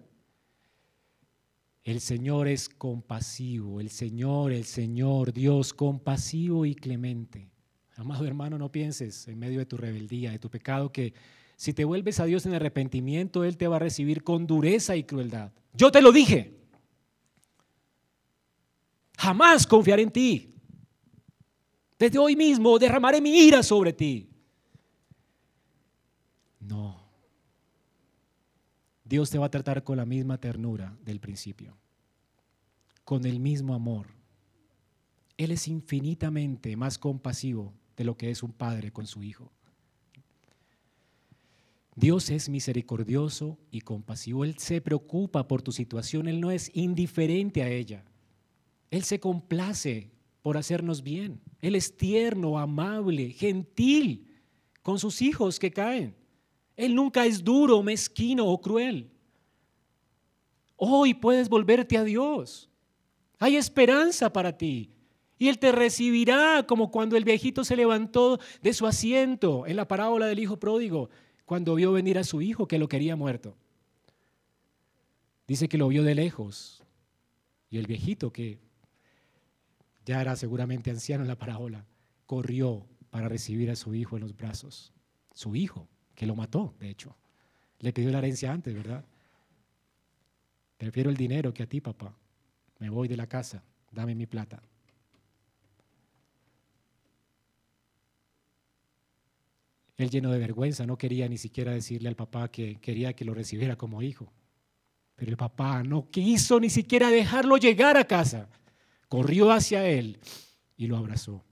El Señor es compasivo, el Señor, el Señor, Dios compasivo y clemente. Amado hermano, no pienses en medio de tu rebeldía, de tu pecado, que si te vuelves a Dios en arrepentimiento, Él te va a recibir con dureza y crueldad. Yo te lo dije. Jamás confiaré en ti. Desde hoy mismo derramaré mi ira sobre ti. No. Dios te va a tratar con la misma ternura del principio, con el mismo amor. Él es infinitamente más compasivo de lo que es un padre con su hijo. Dios es misericordioso y compasivo. Él se preocupa por tu situación. Él no es indiferente a ella. Él se complace por hacernos bien. Él es tierno, amable, gentil con sus hijos que caen. Él nunca es duro, mezquino o cruel. Hoy puedes volverte a Dios. Hay esperanza para ti. Y Él te recibirá como cuando el viejito se levantó de su asiento en la parábola del hijo pródigo, cuando vio venir a su hijo que lo quería muerto. Dice que lo vio de lejos. Y el viejito, que ya era seguramente anciano en la parábola, corrió para recibir a su hijo en los brazos. Su hijo, que lo mató, de hecho. Le pidió la herencia antes, ¿verdad? Prefiero el dinero que a ti, papá. Me voy de la casa, dame mi plata. Él lleno de vergüenza no quería ni siquiera decirle al papá que quería que lo recibiera como hijo. Pero el papá no quiso ni siquiera dejarlo llegar a casa. Corrió hacia él y lo abrazó.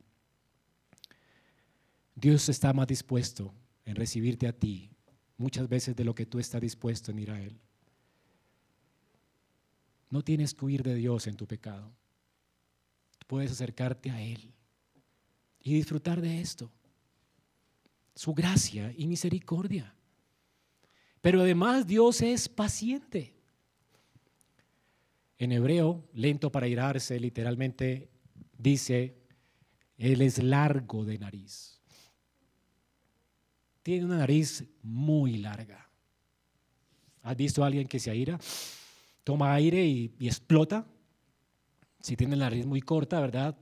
Dios está más dispuesto en recibirte a ti muchas veces de lo que tú estás dispuesto en ir a Él. No tienes que huir de Dios en tu pecado. Puedes acercarte a Él y disfrutar de esto su gracia y misericordia. Pero además Dios es paciente. En hebreo, lento para irarse, literalmente dice, Él es largo de nariz. Tiene una nariz muy larga. ¿Has visto a alguien que se aira? toma aire y, explota. Si tiene la nariz muy corta, ¿verdad?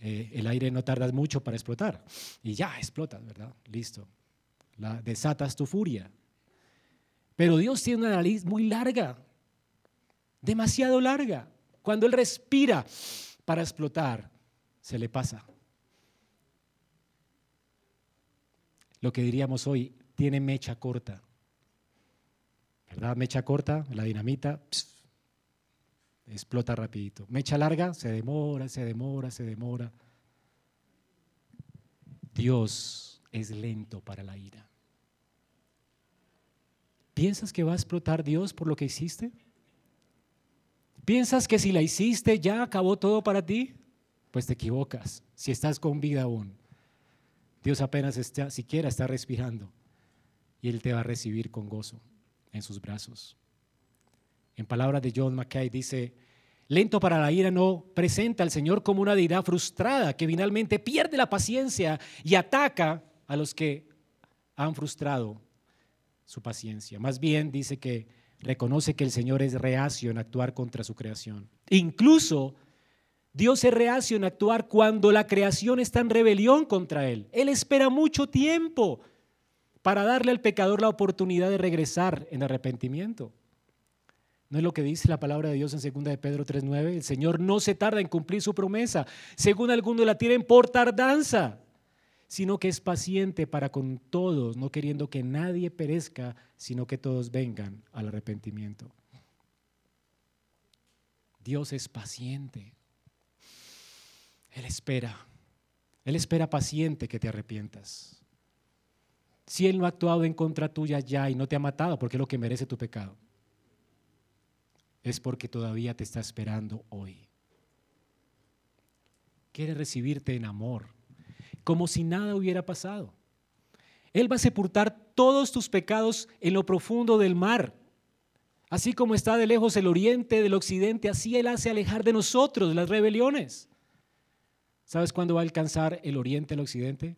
Eh, el aire no tarda mucho para explotar. Y ya explota, ¿verdad? Listo. La, desatas tu furia. Pero Dios tiene una nariz muy larga, demasiado larga. Cuando Él respira para explotar, se le pasa. Lo que diríamos hoy, tiene mecha corta. ¿verdad? Mecha corta, la dinamita, explota rapidito. Mecha larga, se demora, se demora, se demora. Dios es lento para la ira. ¿Piensas que va a explotar Dios por lo que hiciste? ¿Piensas que si la hiciste ya acabó todo para ti? Pues te equivocas, si estás con vida aún. Dios apenas está, siquiera está respirando y Él te va a recibir con gozo en sus brazos. En palabras de John Mackay dice, lento para la ira no presenta al Señor como una deidad frustrada que finalmente pierde la paciencia y ataca a los que han frustrado su paciencia. Más bien dice que reconoce que el Señor es reacio en actuar contra su creación. Incluso Dios es reacio en actuar cuando la creación está en rebelión contra Él. Él espera mucho tiempo para darle al pecador la oportunidad de regresar en arrepentimiento. ¿No es lo que dice la palabra de Dios en 2 de Pedro 3.9? El Señor no se tarda en cumplir su promesa, según algunos la tienen por tardanza, sino que es paciente para con todos, no queriendo que nadie perezca, sino que todos vengan al arrepentimiento. Dios es paciente. Él espera. Él espera paciente que te arrepientas si Él no ha actuado en contra tuya ya y no te ha matado porque es lo que merece tu pecado, es porque todavía te está esperando hoy. Quiere recibirte en amor, como si nada hubiera pasado. Él va a sepultar todos tus pecados en lo profundo del mar. Así como está de lejos el oriente del occidente, así Él hace alejar de nosotros las rebeliones. ¿Sabes cuándo va a alcanzar el oriente el occidente?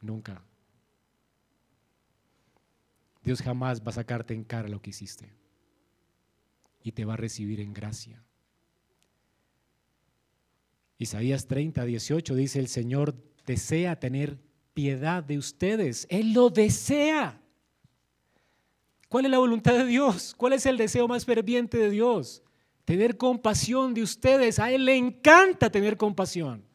Nunca. Dios jamás va a sacarte en cara lo que hiciste y te va a recibir en gracia. Isaías 30, 18 dice, el Señor desea tener piedad de ustedes. Él lo desea. ¿Cuál es la voluntad de Dios? ¿Cuál es el deseo más ferviente de Dios? Tener compasión de ustedes. A Él le encanta tener compasión.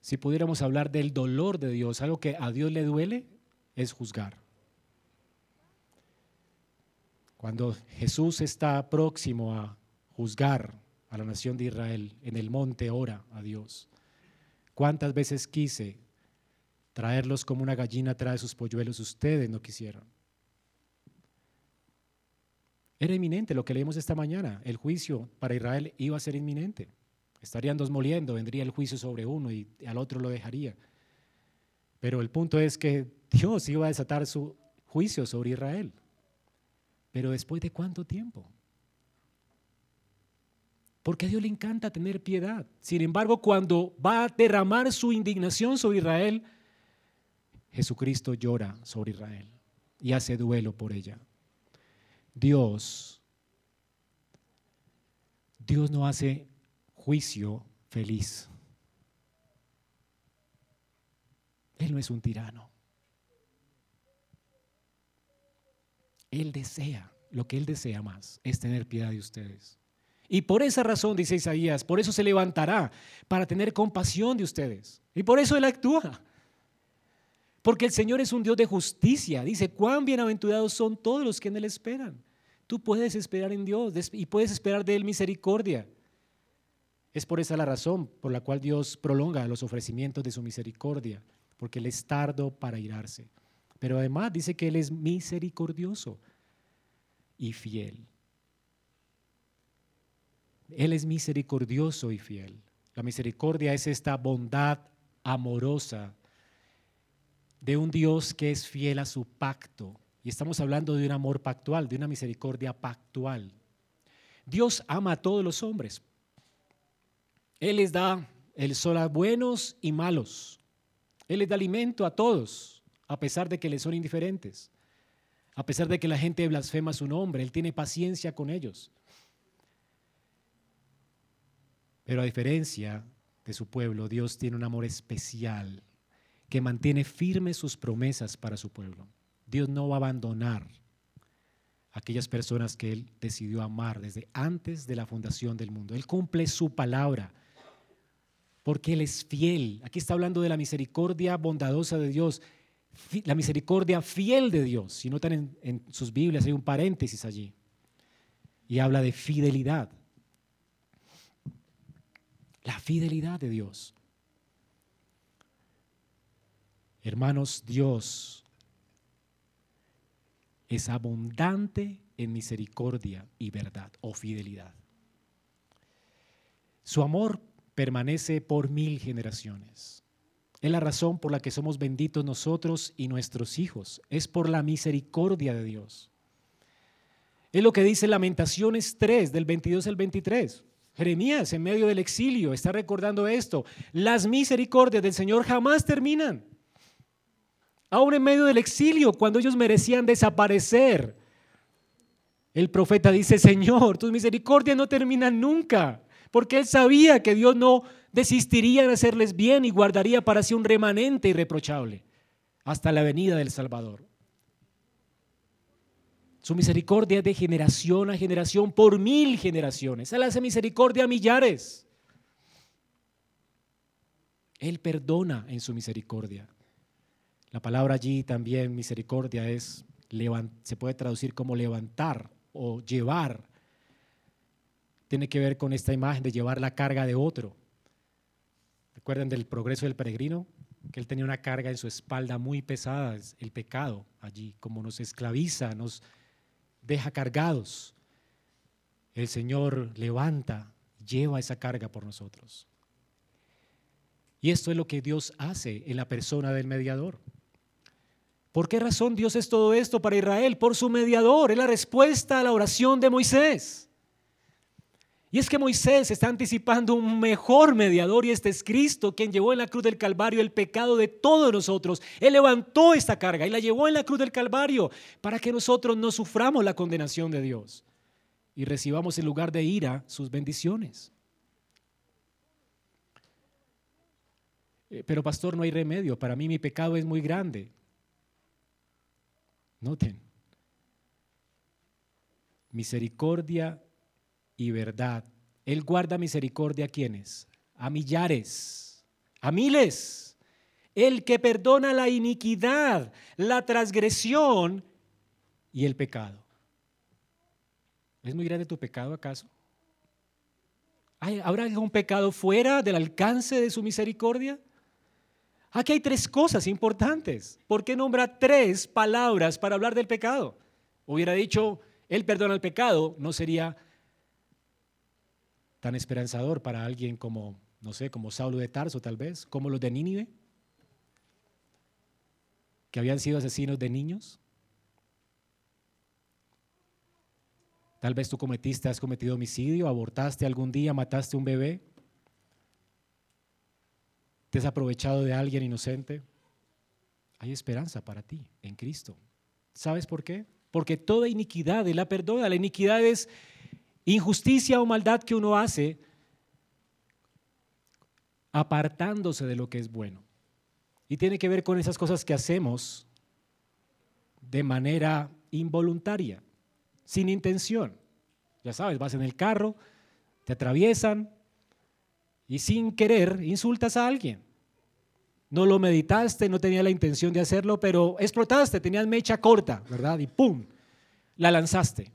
si pudiéramos hablar del dolor de Dios, algo que a Dios le duele, es juzgar. Cuando Jesús está próximo a juzgar a la nación de Israel en el monte, ora a Dios. ¿Cuántas veces quise traerlos como una gallina trae sus polluelos? Ustedes no quisieron. Era inminente lo que leímos esta mañana. El juicio para Israel iba a ser inminente. Estarían dos moliendo, vendría el juicio sobre uno y al otro lo dejaría. Pero el punto es que Dios iba a desatar su juicio sobre Israel. Pero después de cuánto tiempo? Porque a Dios le encanta tener piedad. Sin embargo, cuando va a derramar su indignación sobre Israel, Jesucristo llora sobre Israel y hace duelo por ella. Dios, Dios no hace juicio feliz. Él no es un tirano. Él desea, lo que Él desea más es tener piedad de ustedes. Y por esa razón, dice Isaías, por eso se levantará para tener compasión de ustedes. Y por eso Él actúa. Porque el Señor es un Dios de justicia. Dice, cuán bienaventurados son todos los que en Él esperan. Tú puedes esperar en Dios y puedes esperar de Él misericordia. Es por esa la razón por la cual Dios prolonga los ofrecimientos de su misericordia, porque Él es tardo para irarse. Pero además dice que Él es misericordioso y fiel. Él es misericordioso y fiel. La misericordia es esta bondad amorosa de un Dios que es fiel a su pacto. Y estamos hablando de un amor pactual, de una misericordia pactual. Dios ama a todos los hombres, él les da el sol a buenos y malos. Él les da alimento a todos, a pesar de que les son indiferentes. A pesar de que la gente blasfema su nombre, Él tiene paciencia con ellos. Pero a diferencia de su pueblo, Dios tiene un amor especial que mantiene firmes sus promesas para su pueblo. Dios no va a abandonar aquellas personas que Él decidió amar desde antes de la fundación del mundo. Él cumple su palabra porque Él es fiel. Aquí está hablando de la misericordia bondadosa de Dios, la misericordia fiel de Dios. Si notan en, en sus Biblias hay un paréntesis allí y habla de fidelidad. La fidelidad de Dios. Hermanos, Dios es abundante en misericordia y verdad o fidelidad. Su amor permanece por mil generaciones. Es la razón por la que somos benditos nosotros y nuestros hijos. Es por la misericordia de Dios. Es lo que dice Lamentaciones 3, del 22 al 23. Jeremías, en medio del exilio, está recordando esto. Las misericordias del Señor jamás terminan. Aún en medio del exilio, cuando ellos merecían desaparecer, el profeta dice, Señor, tus misericordias no terminan nunca, porque él sabía que Dios no desistiría en hacerles bien y guardaría para sí un remanente irreprochable hasta la venida del Salvador. Su misericordia es de generación a generación por mil generaciones. Él hace misericordia a millares. Él perdona en su misericordia. La palabra allí también, misericordia, es se puede traducir como levantar o llevar. Tiene que ver con esta imagen de llevar la carga de otro. ¿Recuerdan del progreso del peregrino? Que él tenía una carga en su espalda muy pesada, el pecado allí, como nos esclaviza, nos deja cargados. El Señor levanta, lleva esa carga por nosotros. Y esto es lo que Dios hace en la persona del mediador. ¿Por qué razón Dios es todo esto para Israel? Por su mediador, es la respuesta a la oración de Moisés. Y es que Moisés está anticipando un mejor mediador y este es Cristo quien llevó en la cruz del Calvario el pecado de todos nosotros. Él levantó esta carga y la llevó en la cruz del Calvario para que nosotros no suframos la condenación de Dios y recibamos en lugar de ira sus bendiciones. Eh, pero pastor, no hay remedio. Para mí mi pecado es muy grande. Noten. Misericordia y verdad. Él guarda misericordia a quienes? A millares, a miles. El que perdona la iniquidad, la transgresión y el pecado. ¿Es muy grande tu pecado acaso? ¿Habrá algún pecado fuera del alcance de su misericordia? Aquí hay tres cosas importantes. ¿Por qué nombra tres palabras para hablar del pecado? Hubiera dicho, Él perdona el pecado, no sería tan esperanzador para alguien como, no sé, como Saulo de Tarso tal vez, como los de Nínive, que habían sido asesinos de niños. Tal vez tú cometiste, has cometido homicidio, abortaste algún día, mataste un bebé. ¿Te has aprovechado de alguien inocente? Hay esperanza para ti en Cristo. ¿Sabes por qué? Porque toda iniquidad Él la perdona. La iniquidad es injusticia o maldad que uno hace apartándose de lo que es bueno. Y tiene que ver con esas cosas que hacemos de manera involuntaria, sin intención. Ya sabes, vas en el carro, te atraviesan, y sin querer insultas a alguien. No lo meditaste, no tenía la intención de hacerlo, pero explotaste, tenías mecha corta, ¿verdad? Y ¡pum! La lanzaste.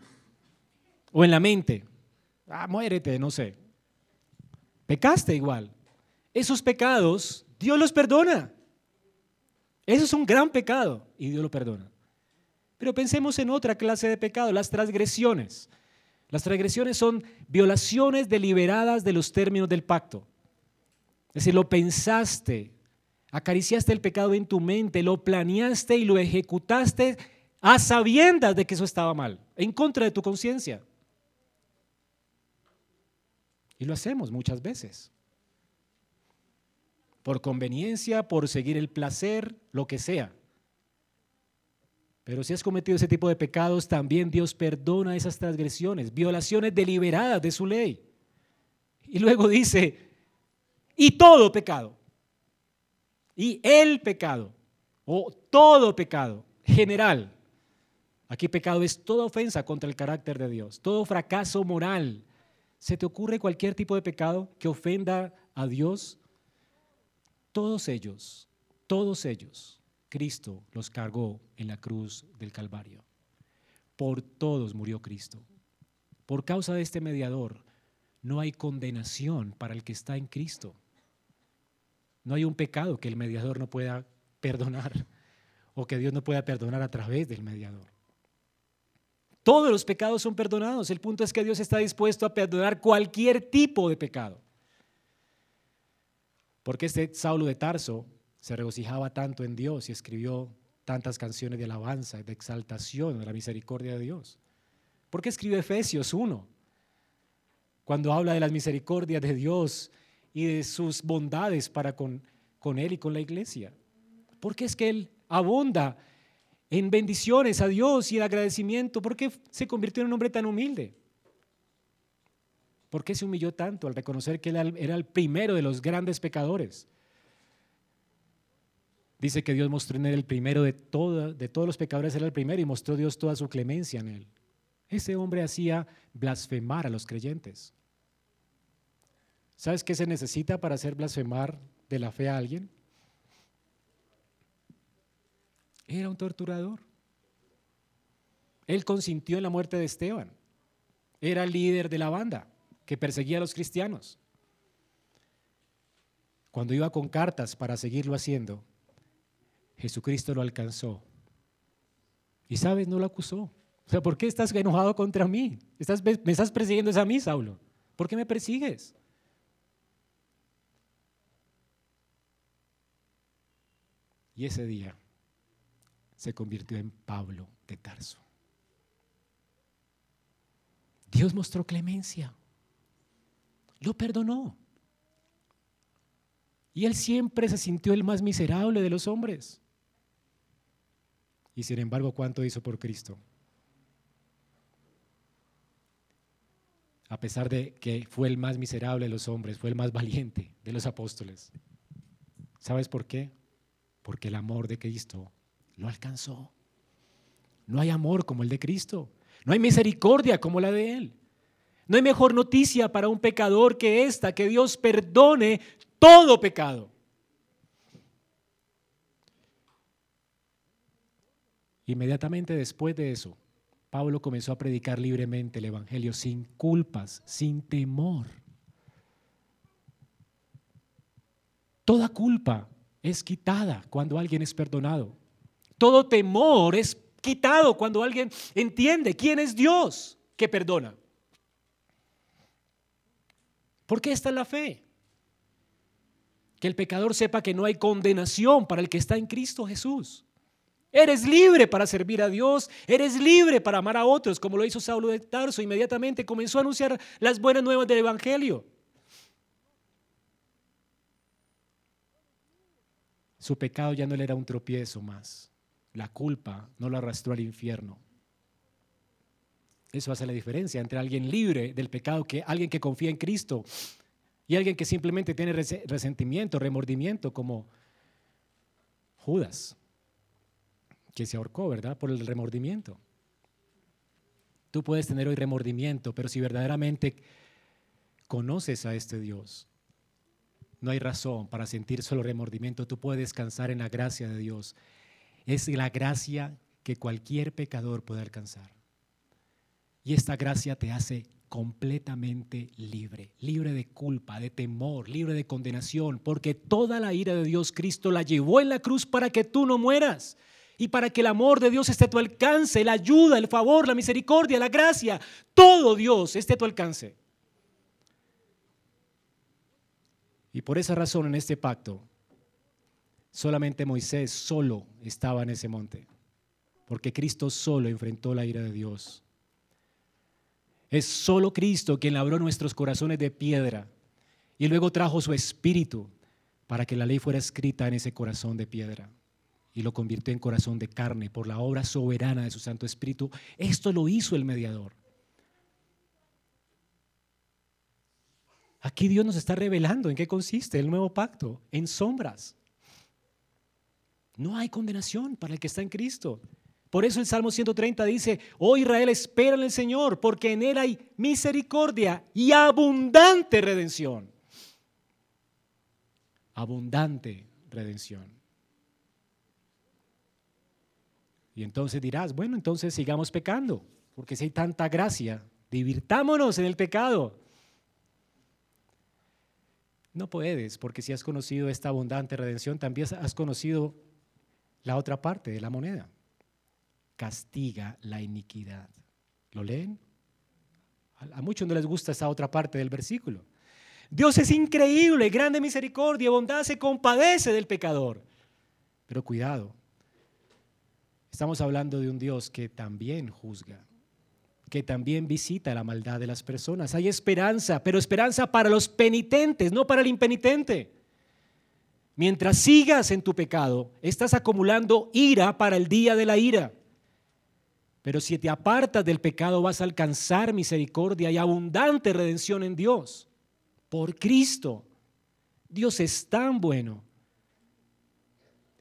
O en la mente. Ah, muérete, no sé. Pecaste igual. Esos pecados, Dios los perdona. Eso es un gran pecado y Dios lo perdona. Pero pensemos en otra clase de pecado, las transgresiones. Las transgresiones son violaciones deliberadas de los términos del pacto. Es decir, lo pensaste, acariciaste el pecado en tu mente, lo planeaste y lo ejecutaste a sabiendas de que eso estaba mal, en contra de tu conciencia. Y lo hacemos muchas veces. Por conveniencia, por seguir el placer, lo que sea. Pero si has cometido ese tipo de pecados, también Dios perdona esas transgresiones, violaciones deliberadas de su ley. Y luego dice, y todo pecado, y el pecado, o todo pecado general. Aquí pecado es toda ofensa contra el carácter de Dios, todo fracaso moral. ¿Se te ocurre cualquier tipo de pecado que ofenda a Dios? Todos ellos, todos ellos Cristo los cargó en la cruz del Calvario. Por todos murió Cristo. Por causa de este mediador, no hay condenación para el que está en Cristo. No hay un pecado que el mediador no pueda perdonar o que Dios no pueda perdonar a través del mediador. Todos los pecados son perdonados. El punto es que Dios está dispuesto a perdonar cualquier tipo de pecado. Porque este Saulo de Tarso se regocijaba tanto en Dios y escribió tantas canciones de alabanza, de exaltación de la misericordia de Dios? ¿Por qué escribe Efesios 1? Cuando habla de las misericordias de Dios y de sus bondades para con, con Él y con la iglesia. ¿Por qué es que Él abunda en bendiciones a Dios y en agradecimiento? ¿Por qué se convirtió en un hombre tan humilde? ¿Por qué se humilló tanto al reconocer que Él era el primero de los grandes pecadores? Dice que Dios mostró en él el primero de, de todos los pecadores, era el primero y mostró Dios toda su clemencia en él. Ese hombre hacía blasfemar a los creyentes. ¿Sabes qué se necesita para hacer blasfemar de la fe a alguien? Era un torturador. Él consintió en la muerte de Esteban. Era el líder de la banda que perseguía a los cristianos. Cuando iba con cartas para seguirlo haciendo, Jesucristo lo alcanzó. Y sabes, no lo acusó. O sea, ¿por qué estás enojado contra mí? Estás, me estás persiguiendo a mí, Saulo. ¿Por qué me persigues? Y ese día se convirtió en Pablo de Tarso. Dios mostró clemencia. Lo perdonó. Y él siempre se sintió el más miserable de los hombres. Y sin embargo, ¿cuánto hizo por Cristo? A pesar de que fue el más miserable de los hombres, fue el más valiente de los apóstoles. ¿Sabes por qué? Porque el amor de Cristo lo alcanzó. No hay amor como el de Cristo. No hay misericordia como la de Él. No hay mejor noticia para un pecador que esta, que Dios perdone todo pecado. Inmediatamente después de eso, Pablo comenzó a predicar libremente el Evangelio sin culpas, sin temor. Toda culpa es quitada cuando alguien es perdonado. Todo temor es quitado cuando alguien entiende quién es Dios que perdona. ¿Por qué está la fe? Que el pecador sepa que no hay condenación para el que está en Cristo Jesús. Eres libre para servir a Dios, eres libre para amar a otros, como lo hizo Saulo de Tarso. Inmediatamente comenzó a anunciar las buenas nuevas del Evangelio. Su pecado ya no le era un tropiezo más. La culpa no lo arrastró al infierno. Eso hace la diferencia entre alguien libre del pecado que alguien que confía en Cristo y alguien que simplemente tiene resentimiento, remordimiento, como Judas que se ahorcó, ¿verdad? Por el remordimiento. Tú puedes tener hoy remordimiento, pero si verdaderamente conoces a este Dios, no hay razón para sentir solo remordimiento. Tú puedes descansar en la gracia de Dios. Es la gracia que cualquier pecador puede alcanzar. Y esta gracia te hace completamente libre, libre de culpa, de temor, libre de condenación, porque toda la ira de Dios Cristo la llevó en la cruz para que tú no mueras y para que el amor de Dios esté a tu alcance, la ayuda, el favor, la misericordia, la gracia, todo Dios esté a tu alcance. Y por esa razón en este pacto, solamente Moisés solo estaba en ese monte, porque Cristo solo enfrentó la ira de Dios. Es solo Cristo quien labró nuestros corazones de piedra y luego trajo su espíritu para que la ley fuera escrita en ese corazón de piedra. y lo convirtió en corazón de carne por la obra soberana de su Santo Espíritu. Esto lo hizo el mediador. Aquí Dios nos está revelando en qué consiste el nuevo pacto, en sombras. No hay condenación para el que está en Cristo. Por eso el Salmo 130 dice, oh Israel, espera en el Señor, porque en Él hay misericordia y abundante redención. Abundante redención. Y entonces dirás, bueno, entonces sigamos pecando, porque si hay tanta gracia, divirtámonos en el pecado. No puedes, porque si has conocido esta abundante redención, también has conocido la otra parte de la moneda castiga la iniquidad. ¿Lo leen? A muchos no les gusta esa otra parte del versículo. Dios es increíble, grande misericordia, bondad, se compadece del pecador. Pero cuidado, estamos hablando de un Dios que también juzga, que también visita la maldad de las personas. Hay esperanza, pero esperanza para los penitentes, no para el impenitente. Mientras sigas en tu pecado, estás acumulando ira para el día de la ira. Pero si te apartas del pecado vas a alcanzar misericordia y abundante redención en Dios. Por Cristo. Dios es tan bueno.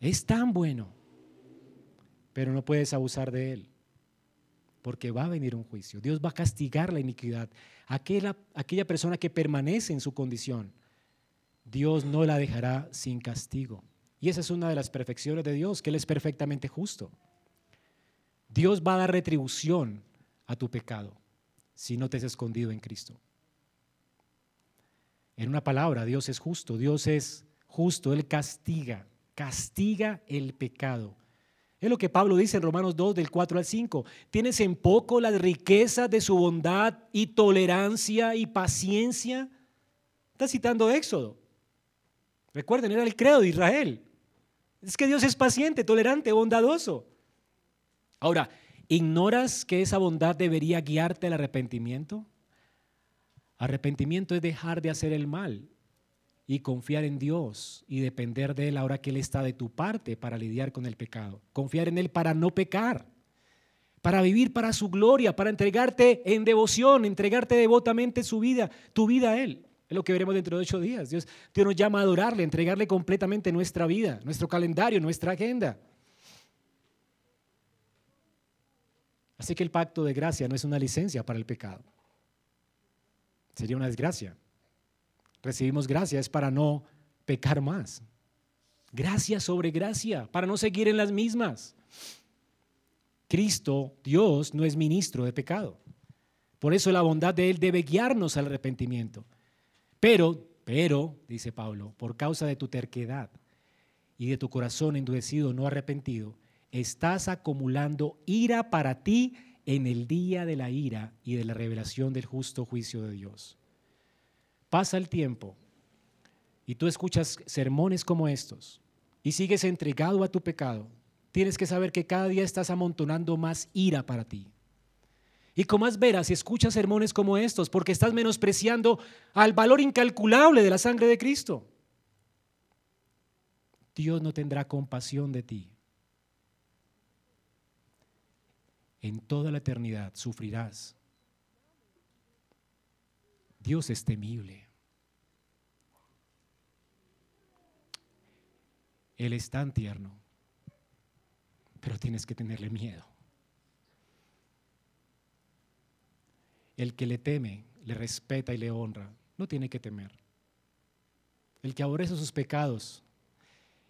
Es tan bueno. Pero no puedes abusar de Él. Porque va a venir un juicio. Dios va a castigar la iniquidad. Aquella, aquella persona que permanece en su condición, Dios no la dejará sin castigo. Y esa es una de las perfecciones de Dios, que Él es perfectamente justo. Dios va a dar retribución a tu pecado si no te has escondido en Cristo. En una palabra, Dios es justo, Dios es justo, Él castiga, castiga el pecado. Es lo que Pablo dice en Romanos 2 del 4 al 5. Tienes en poco la riqueza de su bondad y tolerancia y paciencia. Está citando Éxodo. Recuerden, era el credo de Israel. Es que Dios es paciente, tolerante, bondadoso. Ahora, ¿ignoras que esa bondad debería guiarte al arrepentimiento? Arrepentimiento es dejar de hacer el mal y confiar en Dios y depender de Él ahora que Él está de tu parte para lidiar con el pecado. Confiar en Él para no pecar, para vivir para su gloria, para entregarte en devoción, entregarte devotamente su vida, tu vida a Él. Es lo que veremos dentro de ocho días. Dios, nos llama a adorarle, entregarle completamente nuestra vida, nuestro calendario, nuestra agenda. Así que el pacto de gracia no es una licencia para el pecado. Sería una desgracia. Recibimos gracia es para no pecar más. Gracia sobre gracia, para no seguir en las mismas. Cristo, Dios, no es ministro de pecado. Por eso la bondad de Él debe guiarnos al arrepentimiento. Pero, pero, dice Pablo, por causa de tu terquedad y de tu corazón endurecido, no arrepentido, estás acumulando ira para ti en el día de la ira y de la revelación del justo juicio de Dios. Pasa el tiempo y tú escuchas sermones como estos y sigues entregado a tu pecado. Tienes que saber que cada día estás amontonando más ira para ti. Y con más veras, escuchas sermones como estos porque estás menospreciando al valor incalculable de la sangre de Cristo. Dios no tendrá compasión de ti. en toda la eternidad sufrirás. Dios es temible. Él es tan tierno, pero tienes que tenerle miedo. El que le teme, le respeta y le honra, no tiene que temer. El que aborrece sus pecados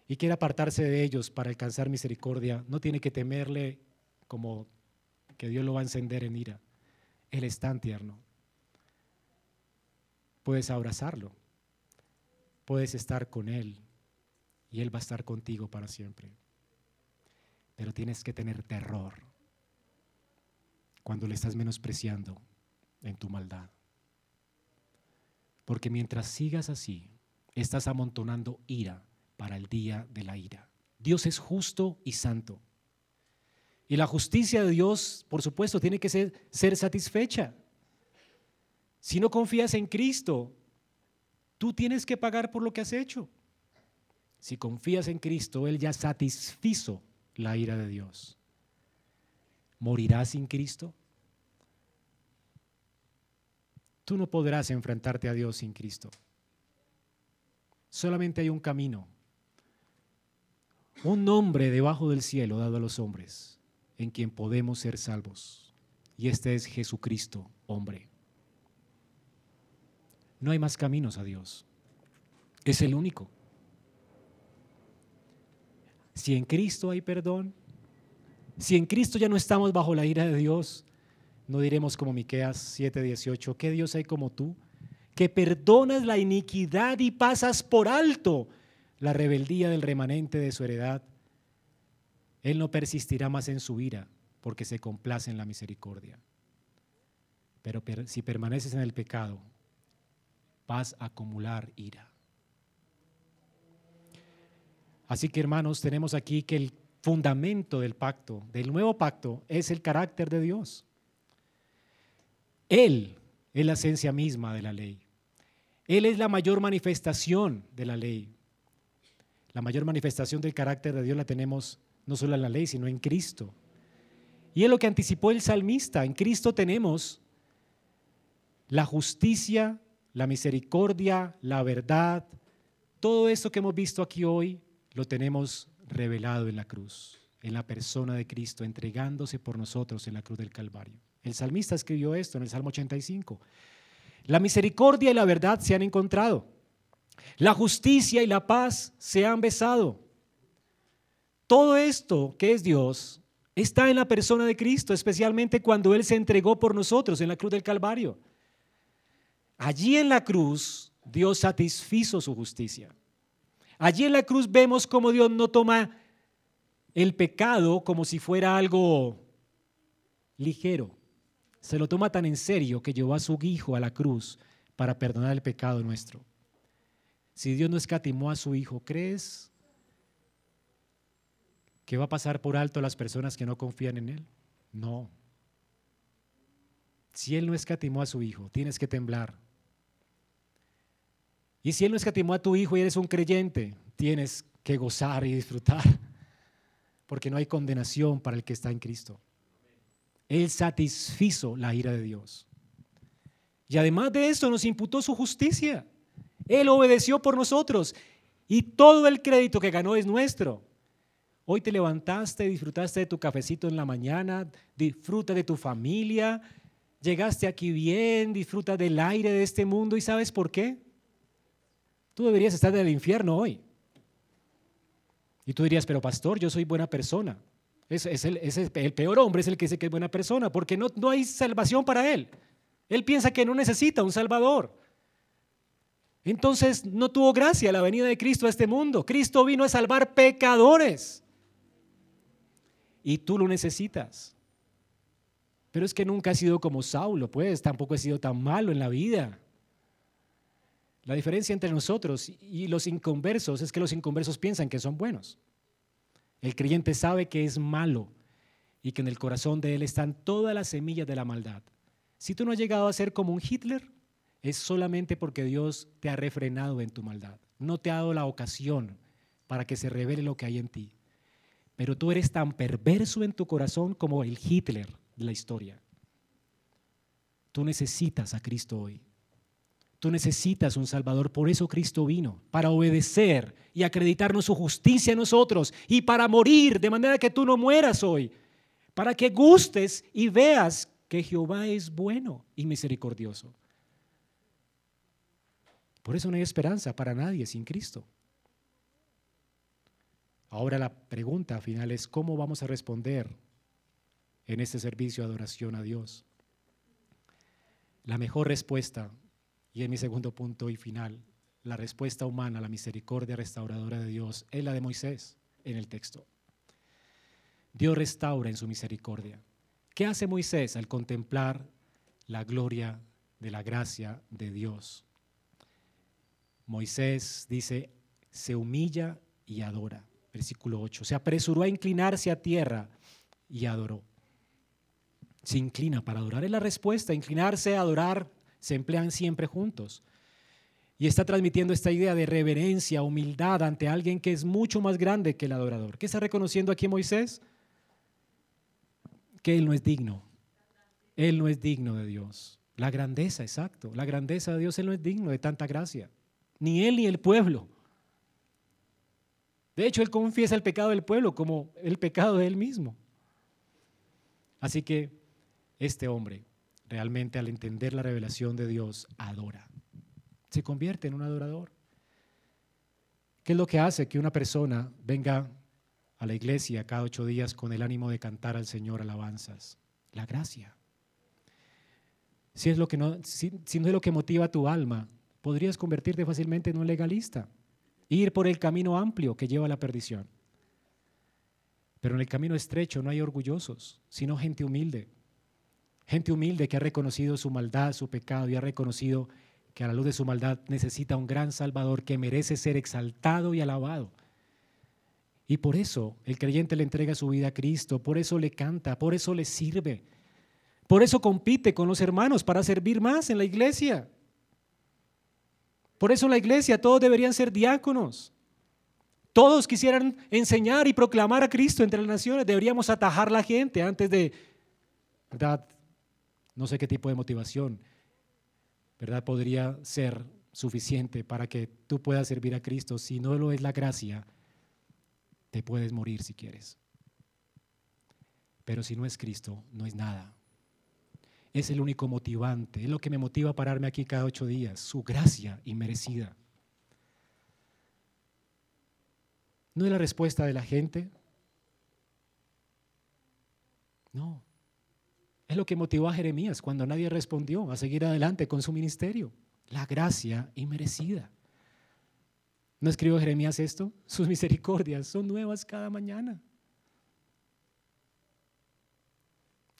y quiere apartarse de ellos para alcanzar misericordia, no tiene que temerle como que Dios lo va a encender en ira. Él es tan tierno. Puedes abrazarlo, puedes estar con Él y Él va a estar contigo para siempre. Pero tienes que tener terror cuando le estás menospreciando en tu maldad. Porque mientras sigas así, estás amontonando ira para el día de la ira. Dios es justo y santo. Y la justicia de Dios, por supuesto, tiene que ser, satisfecha. Si no confías en Cristo, tú tienes que pagar por lo que has hecho. si confías en Cristo, Él ya satisfizo la ira de Dios. ¿Morirás sin Cristo? Tú no podrás enfrentarte a Dios sin Cristo. Solamente hay un camino, un nombre debajo del cielo dado a los hombres en quien podemos ser salvos. Y este es Jesucristo, hombre. No hay más caminos a Dios. Es el único. Si en Cristo hay perdón, si en Cristo ya no estamos bajo la ira de Dios, no diremos como Miqueas 7:18, ¿qué Dios hay como tú? Que perdonas la iniquidad y pasas por alto la rebeldía del remanente de su heredad. Él no persistirá más en su ira, porque se complace en la misericordia. Pero si permaneces en el pecado, vas a acumular ira. Así que hermanos, tenemos aquí que el fundamento del pacto, del nuevo pacto, es el carácter de Dios. Él es la esencia misma de la ley. Él es la mayor manifestación de la ley. La mayor manifestación del carácter de Dios la tenemos no solo en la ley, sino en Cristo. Y es lo que anticipó el salmista. En Cristo tenemos la justicia, la misericordia, la verdad. Todo esto que hemos visto aquí hoy lo tenemos revelado en la cruz, en la persona de Cristo, entregándose por nosotros en la cruz del Calvario. El salmista escribió esto en el Salmo 85. La misericordia y la verdad se han encontrado. La justicia y la paz se han besado. Todo esto que es Dios está en la persona de Cristo, especialmente cuando Él se entregó por nosotros en la cruz del Calvario. Allí en la cruz Dios satisfizo su justicia. Allí en la cruz vemos cómo Dios no toma el pecado como si fuera algo ligero. Se lo toma tan en serio que llevó a su Hijo a la cruz para perdonar el pecado nuestro. Si Dios no escatimó a su Hijo, ¿crees que va a pasar por alto a las personas que no confían en Él? No. Si Él no escatimó a su Hijo, tienes que temblar y si Él no escatimó a tu hijo y eres un creyente, tienes que gozar y disfrutar, porque no hay condenación para el que está en Cristo. Él satisfizo la ira de Dios. Y además de eso nos imputó su justicia. Él obedeció por nosotros y todo el crédito que ganó es nuestro. Hoy te levantaste, disfrutaste de tu cafecito en la mañana, disfruta de tu familia, llegaste aquí bien, disfruta del aire de este mundo y ¿sabes por qué? Tú deberías estar en el infierno hoy. Y tú dirías, pero pastor, yo soy buena persona. Es, el, peor hombre es el que dice que es buena persona, porque no, no hay salvación para él. Él piensa que no necesita un salvador. Entonces no tuvo gracia la venida de Cristo a este mundo. Cristo vino a salvar pecadores. Y tú lo necesitas. Pero es que nunca has sido como Saulo, pues tampoco he sido tan malo en la vida. La diferencia entre nosotros y los inconversos es que los inconversos piensan que son buenos. El creyente sabe que es malo y que en el corazón de él están todas las semillas de la maldad. Si tú no has llegado a ser como un Hitler, es solamente porque Dios te ha refrenado en tu maldad. No te ha dado la ocasión para que se revele lo que hay en ti. Pero tú eres tan perverso en tu corazón como el Hitler de la historia. Tú necesitas a Cristo hoy. Tú necesitas un Salvador, por eso Cristo vino, para obedecer y acreditarnos su justicia a nosotros y para morir, de manera que tú no mueras hoy, para que gustes y veas que Jehová es bueno y misericordioso. Por eso no hay esperanza para nadie sin Cristo. Ahora la pregunta final es, ¿cómo vamos a responder en este servicio de adoración a Dios? La mejor respuesta y en mi segundo punto y final, la respuesta humana la misericordia restauradora de Dios es la de Moisés en el texto. Dios restaura en su misericordia. ¿Qué hace Moisés al contemplar la gloria de la gracia de Dios? Moisés dice, se humilla y adora. Versículo 8. Se apresuró a inclinarse a tierra y adoró. Se inclina para adorar. Es la respuesta, inclinarse a adorar se emplean siempre juntos. Y está transmitiendo esta idea de reverencia, humildad ante alguien que es mucho más grande que el adorador. ¿Qué está reconociendo aquí Moisés? Que él no es digno. Él no es digno de Dios. La grandeza, exacto. La grandeza de Dios, Él no es digno de tanta gracia. Ni Él ni el pueblo. De hecho, Él confiesa el pecado del pueblo como el pecado de Él mismo. Así que este hombre realmente al entender la revelación de Dios adora. Se convierte en un adorador. ¿Qué es lo que hace que una persona venga a la iglesia cada ocho días con el ánimo de cantar al Señor alabanzas? La gracia. Si, es lo que no, si, no es lo que motiva tu alma, podrías convertirte fácilmente en un legalista, ir por el camino amplio que lleva a la perdición. Pero en el camino estrecho no hay orgullosos, sino gente humilde. Gente humilde que ha reconocido su maldad, su pecado y ha reconocido que a la luz de su maldad necesita un gran Salvador que merece ser exaltado y alabado. Y por eso el creyente le entrega su vida a Cristo, por eso le canta, por eso le sirve, por eso compite con los hermanos para servir más en la iglesia. Por eso la iglesia, todos deberían ser diáconos. Todos quisieran enseñar y proclamar a Cristo entre las naciones. Deberíamos atajar la gente antes de, ¿verdad? No sé qué tipo de motivación, ¿verdad? Podría ser suficiente para que tú puedas servir a Cristo. Si no lo es la gracia, te puedes morir si quieres. Pero si no es Cristo, no es nada. Es el único motivante, es lo que me motiva a pararme aquí cada ocho días, su gracia inmerecida. ¿No es la respuesta de la gente? No. Es lo que motivó a Jeremías cuando nadie respondió a seguir adelante con su ministerio. La gracia inmerecida. ¿No escribió Jeremías esto? Sus misericordias son nuevas cada mañana.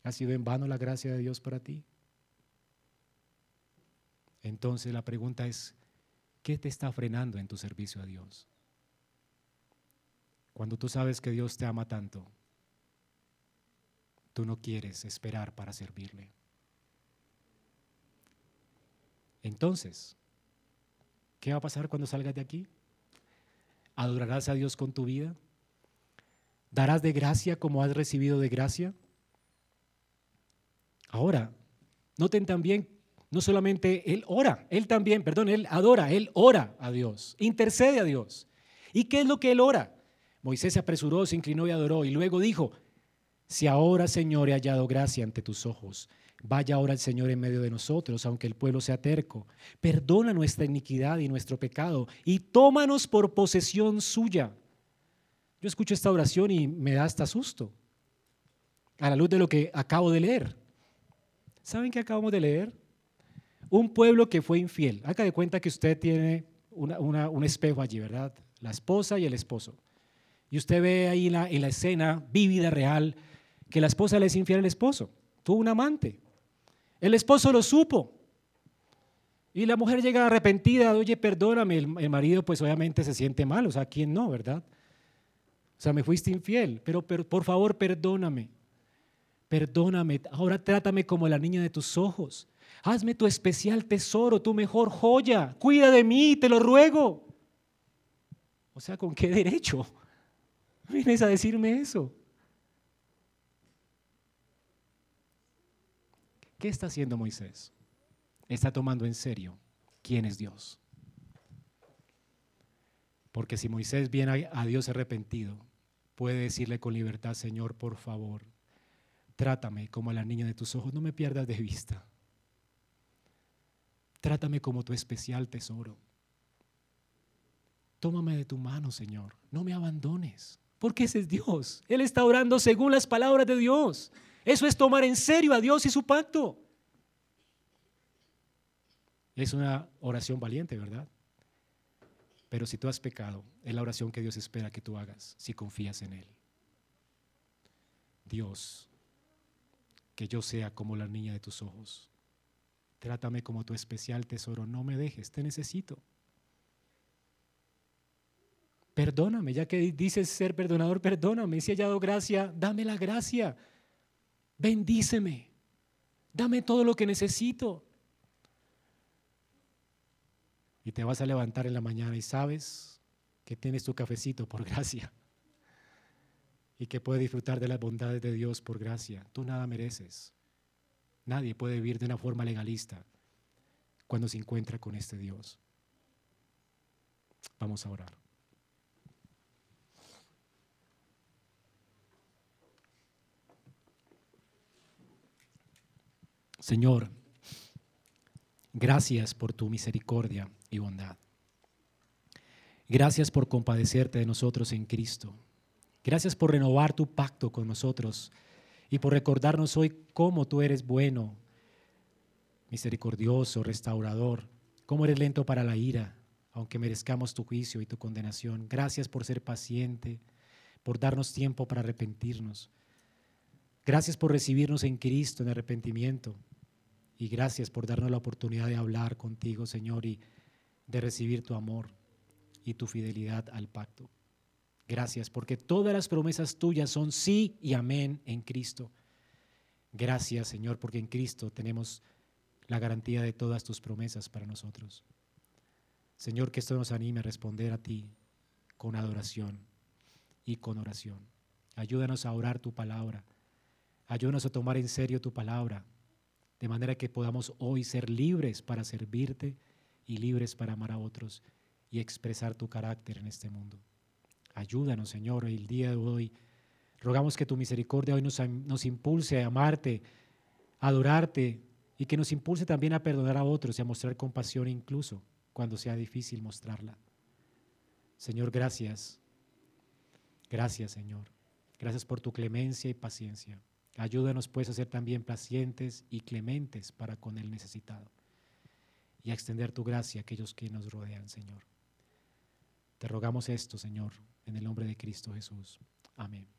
¿Ha sido en vano la gracia de Dios para ti? Entonces la pregunta es, ¿qué te está frenando en tu servicio a Dios? Cuando tú sabes que Dios te ama tanto, tú no quieres esperar para servirle. Entonces, ¿qué va a pasar cuando salgas de aquí? ¿Adorarás a Dios con tu vida? ¿Darás de gracia como has recibido de gracia? Ahora, noten también, no solamente Él ora, Él también, perdón, Él adora, Él ora a Dios, intercede a Dios. ¿Y qué es lo que Él ora? Moisés se apresuró, se inclinó y adoró y luego dijo, si ahora Señor he hallado gracia ante tus ojos, vaya ahora el Señor en medio de nosotros, aunque el pueblo sea terco. Perdona nuestra iniquidad y nuestro pecado y tómanos por posesión suya. Yo escucho esta oración y me da hasta susto a la luz de lo que acabo de leer. ¿Saben qué acabamos de leer? Un pueblo que fue infiel. Haga de cuenta que usted tiene un espejo allí, ¿verdad? La esposa y el esposo. Y usted ve ahí la, en la escena vívida, real, que la esposa le es infiel al esposo. Tuvo un amante. El esposo lo supo. Y la mujer llega arrepentida, oye, perdóname. El, marido pues obviamente se siente mal, o sea, ¿quién no, verdad? O sea, me fuiste infiel, pero, pero por favor perdóname. Perdóname, ahora trátame como la niña de tus ojos. Hazme tu especial tesoro, tu mejor joya. Cuida de mí, te lo ruego. O sea, ¿con qué derecho? Vienes a decirme eso. ¿Qué está haciendo Moisés? Está tomando en serio quién es Dios. Porque si Moisés viene a Dios arrepentido, puede decirle con libertad, Señor, por favor, trátame como a la niña de tus ojos, no me pierdas de vista. Trátame como tu especial tesoro. Tómame de tu mano, Señor, no me abandones. Porque ese es Dios. Él está orando según las palabras de Dios. Eso es tomar en serio a Dios y su pacto. Es una oración valiente, ¿verdad? Pero si tú has pecado, es la oración que Dios espera que tú hagas si confías en Él. Dios, que yo sea como la niña de tus ojos. Trátame como tu especial tesoro. No me dejes, te necesito. Perdóname, ya que dices ser perdonador, perdóname. Si he hallado gracia, dame la gracia. Bendíceme. Dame todo lo que necesito. Y te vas a levantar en la mañana y sabes que tienes tu cafecito por gracia y que puedes disfrutar de las bondades de Dios por gracia. Tú nada mereces. Nadie puede vivir de una forma legalista cuando se encuentra con este Dios. Vamos a orar. Señor, gracias por tu misericordia y bondad. Gracias por compadecerte de nosotros en Cristo. Gracias por renovar tu pacto con nosotros y por recordarnos hoy cómo tú eres bueno, misericordioso, restaurador, cómo eres lento para la ira, aunque merezcamos tu juicio y tu condenación. Gracias por ser paciente, por darnos tiempo para arrepentirnos. Gracias por recibirnos en Cristo en arrepentimiento. Y gracias por darnos la oportunidad de hablar contigo, Señor, y de recibir tu amor y tu fidelidad al pacto. Gracias, porque todas las promesas tuyas son sí y amén en Cristo. Gracias, Señor, porque en Cristo tenemos la garantía de todas tus promesas para nosotros. Señor, que esto nos anime a responder a ti con adoración y con oración. Ayúdanos a orar tu palabra. Ayúdanos a tomar en serio tu palabra, de manera que podamos hoy ser libres para servirte y libres para amar a otros y expresar tu carácter en este mundo. Ayúdanos, Señor, el día de hoy. Rogamos que tu misericordia hoy nos, impulse a amarte, a adorarte y que nos impulse también a perdonar a otros y a mostrar compasión incluso cuando sea difícil mostrarla. Señor, gracias. Gracias, Señor. Gracias por tu clemencia y paciencia. Ayúdanos pues a ser también pacientes y clementes para con el necesitado y a extender tu gracia a aquellos que nos rodean, Señor. Te rogamos esto, Señor, en el nombre de Cristo Jesús. Amén.